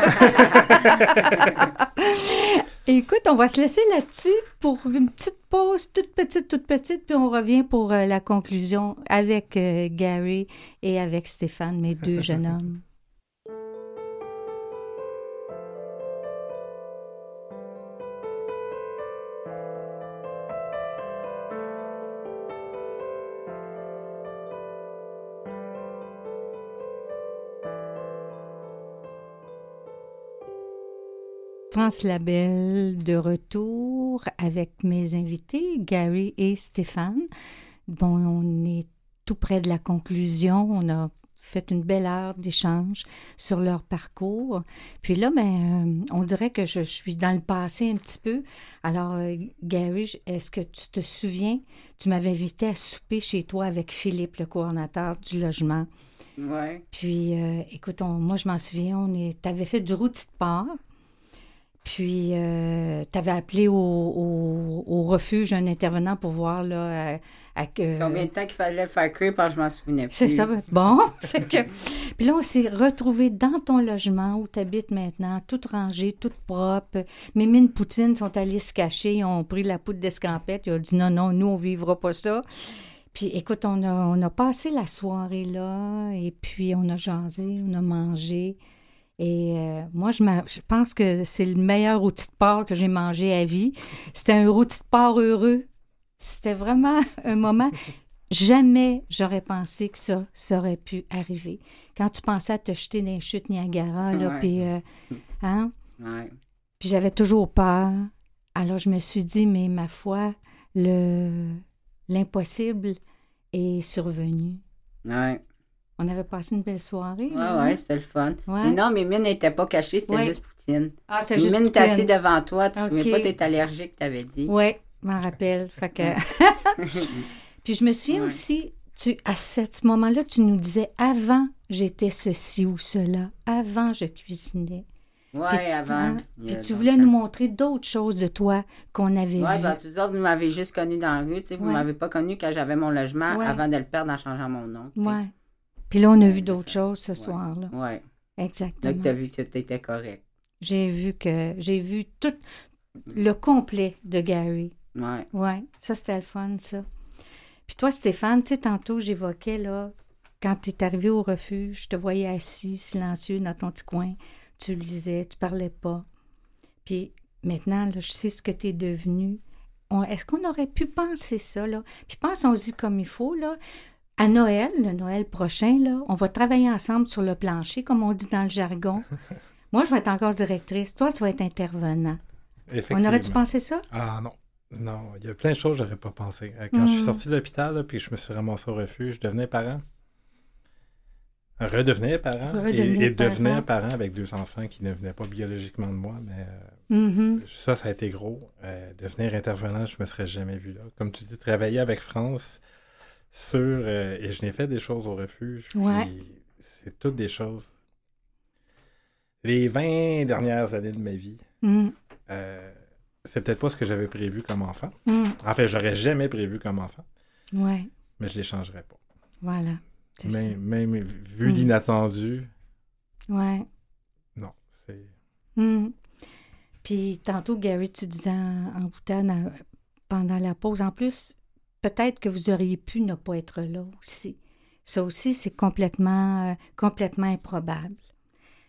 Écoute, on va se laisser là-dessus pour une petite pause, toute petite, toute petite, puis on revient pour euh, la conclusion avec euh, Gary et avec Stéphane, mes deux jeunes hommes. France Labelle de retour avec mes invités, Gary et Stéphane. Bon, on est tout près de la conclusion. On a fait une belle heure d'échange sur leur parcours. Puis là, ben, euh, on dirait que je, suis dans le passé un petit peu. Alors, euh, Gary, est-ce que tu te souviens, tu m'avais invité à souper chez toi avec Philippe, le coordonnateur du logement. Oui. Puis, euh, écoute, moi, je m'en souviens, on tu avais fait du routier de part. Puis, tu avais appelé au, au, refuge un intervenant pour voir là, Combien de temps qu'il fallait faire cuire, parce que je m'en souvenais plus. C'est ça. Bon. Puis là, on s'est retrouvés dans ton logement où tu habites maintenant, tout rangé, tout propre. Mes mines poutines sont allées se cacher. Ils ont pris la poudre d'escampette. Ils ont dit non, non, nous, on ne vivra pas ça. Puis écoute, on a, on a passé la soirée là, et puis on a jasé, on a mangé. Et euh, moi, je, je, pense que c'est le meilleur outil de porc que j'ai mangé à vie. C'était un outil de porc heureux. C'était vraiment un moment. Jamais j'aurais pensé que ça, ça aurait pu arriver. Quand tu pensais à te jeter dans les chutes Niagara, là, puis. Euh, hein? Puis j'avais toujours peur. Alors je me suis dit, mais ma foi, le l'impossible est survenu. Ouais. On avait passé une belle soirée. Oui, oui, c'était le fun. Mais non, mes mines n'étaient pas cachées, c'était juste Poutine. Ah, c'est juste Poutine. assis devant toi, tu ne okay. pas, t'es allergique, tu avais dit. Oui, m'en rappelle. Fait que... Puis je me souviens aussi, tu, à ce moment-là, tu nous disais avant, j'étais ceci ou cela. Avant, je cuisinais. Oui, avant. Puis tu voulais nous montrer d'autres choses de toi qu'on avait vues. Oui, parce que vous autres, vous m'avez juste connu dans la rue. Tu sais, vous ne m'avez pas connu quand j'avais mon logement avant de le perdre en changeant mon nom. Oui. Puis là, on a vu d'autres choses ce soir-là. Oui. Exactement. Donc, tu as vu que tu étais correct. J'ai vu que j'ai vu tout le complet de Gary. Ouais. Ouais, ça c'était le fun, ça. Puis toi, Stéphane, tu sais, tantôt j'évoquais, là, quand tu es arrivé au refuge, je te voyais assis, silencieux dans ton petit coin. Tu lisais, tu parlais pas. Puis maintenant, là, je sais ce que tu es devenu. Est-ce qu'on aurait pu penser ça, là? Puis pensons-y comme il faut, là. À Noël, le Noël prochain, là, on va travailler ensemble sur le plancher, comme on dit dans le jargon. Moi, je vais être encore directrice. Toi, tu vas être intervenant. On aurait-tu pensé ça? Ah non. Non, il y a plein de choses que j'aurais pas pensé. Euh, quand je suis mm. sorti de l'hôpital, puis je me suis ramassé au refuge, je devenais parent. Redevenais parent et, devenais parent avec deux enfants qui ne venaient pas biologiquement de moi, mais euh, mm-hmm. ça, ça a été gros. Euh, devenir intervenant, je me serais jamais vu là. Comme tu dis, travailler avec France sur... et je n'ai fait des choses au refuge, c'est toutes des choses. Les 20 dernières années de ma vie, mm c'est peut-être pas ce que j'avais prévu comme enfant. Hmm. En fait, j'aurais jamais prévu comme enfant. Ouais. Mais je l'échangerais pas. Voilà. Même, même, vu hmm. l'inattendu. Ouais. Non, c'est. Hmm. Puis tantôt, Gary, tu disais en, en pendant la pause, en plus, peut-être que vous auriez pu ne pas être là aussi. Ça aussi, c'est complètement, euh, complètement improbable.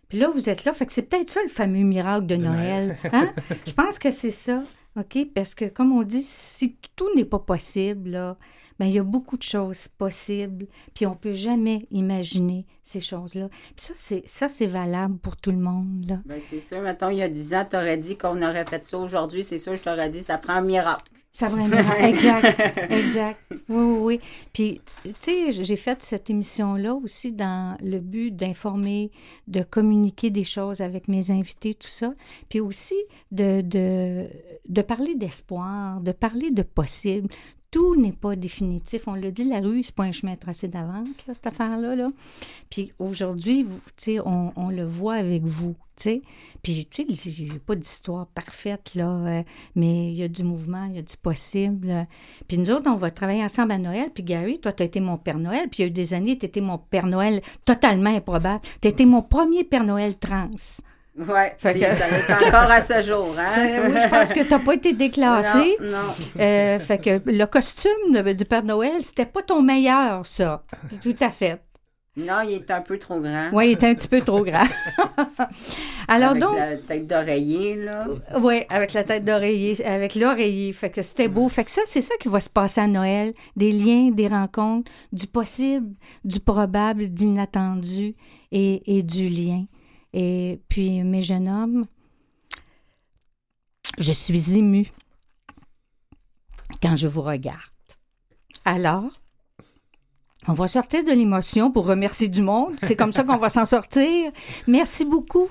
Puis là, vous êtes là. Fait que c'est peut-être ça le fameux miracle de Noël. Hein? Je pense que c'est ça. OK? Parce que, comme on dit, si tout n'est pas possible, là, ben, il y a beaucoup de choses possibles, puis on peut jamais imaginer ces choses-là. Puis ça, c'est, ça, c'est valable pour tout le monde. Là. Ben, c'est sûr, mettons, il y a 10 ans, tu aurais dit qu'on aurait fait ça aujourd'hui, c'est sûr, je t'aurais dit, ça prend un miracle. Ça miracle. exact, exact. Oui, oui, oui. Puis, tu sais, j'ai fait cette émission-là aussi dans le but d'informer, de communiquer des choses avec mes invités, tout ça. Puis aussi de, de, de parler d'espoir, de parler de possible tout n'est pas définitif. On le dit, la rue, c'est pas un chemin tracé d'avance, là, cette affaire-là. Là. Puis aujourd'hui, on, on le voit avec vous. Sais. Puis, tu sais, il n'y a pas d'histoire parfaite, là, euh, mais il y a du mouvement, il y a du possible. Puis nous autres, on va travailler ensemble à Noël. Puis Gary, toi, tu as été mon Père Noël. Puis il y a eu des années, tu étais mon Père Noël totalement improbable. Tu étais mon premier Père Noël trans. Oui, ça est encore à ce jour. Hein? Oui, je pense que tu n'as pas été déclassé. Non, non. Euh, fait que le costume du Père Noël, c'était pas ton meilleur, ça. Tout à fait. Non, il est un peu trop grand. Oui, il est un petit peu trop grand. Alors avec donc. la tête d'oreiller, là. Oui, avec la tête d'oreiller, avec l'oreiller. Fait que c'était beau. Fait que ça, c'est ça qui va se passer à Noël. Des liens, des rencontres, du possible, du probable, de l'inattendu et, et du lien. Et puis, mes jeunes hommes, je suis émue. quand je vous regarde. Alors, on va sortir de l'émotion pour remercier du monde. C'est comme ça qu'on va s'en sortir. Merci beaucoup.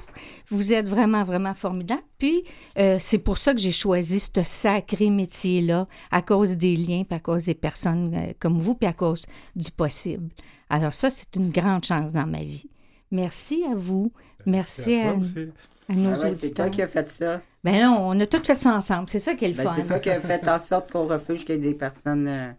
Vous êtes vraiment, vraiment formidable. Puis, euh, c'est pour ça que j'ai choisi ce sacré métier-là, à cause des liens, puis à cause des personnes euh, comme vous, puis à cause du possible. Alors ça, c'est une grande chance dans ma vie. Merci à vous. Merci, à, nos ah C'est toi qui as fait ça. Ben non, on a tout fait ça ensemble. C'est ça qui est le ben, fun. C'est toi qui as fait en sorte qu'on refuge qu'il y ait des personnes... Euh,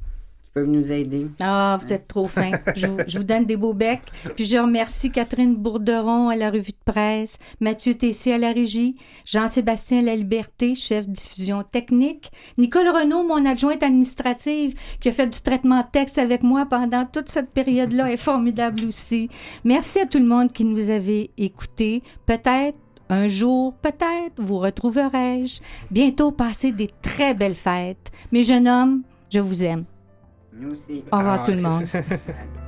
peuvent nous aider. Ah, vous êtes trop fin. je, vous, donne des beaux becs. Puis je remercie Catherine Bourderon à la revue de presse, Mathieu Tessier à la régie, Jean-Sébastien La Liberté, chef diffusion technique, Nicole Renaud, mon adjointe administrative, qui a fait du traitement texte avec moi pendant toute cette période-là, est formidable aussi. Merci à tout le monde qui nous avait écoutés. Peut-être un jour, peut-être, vous retrouverai-je. Bientôt, passez des très belles fêtes. Mes jeunes hommes, je vous aime. Nous aussi. Au revoir tout le monde.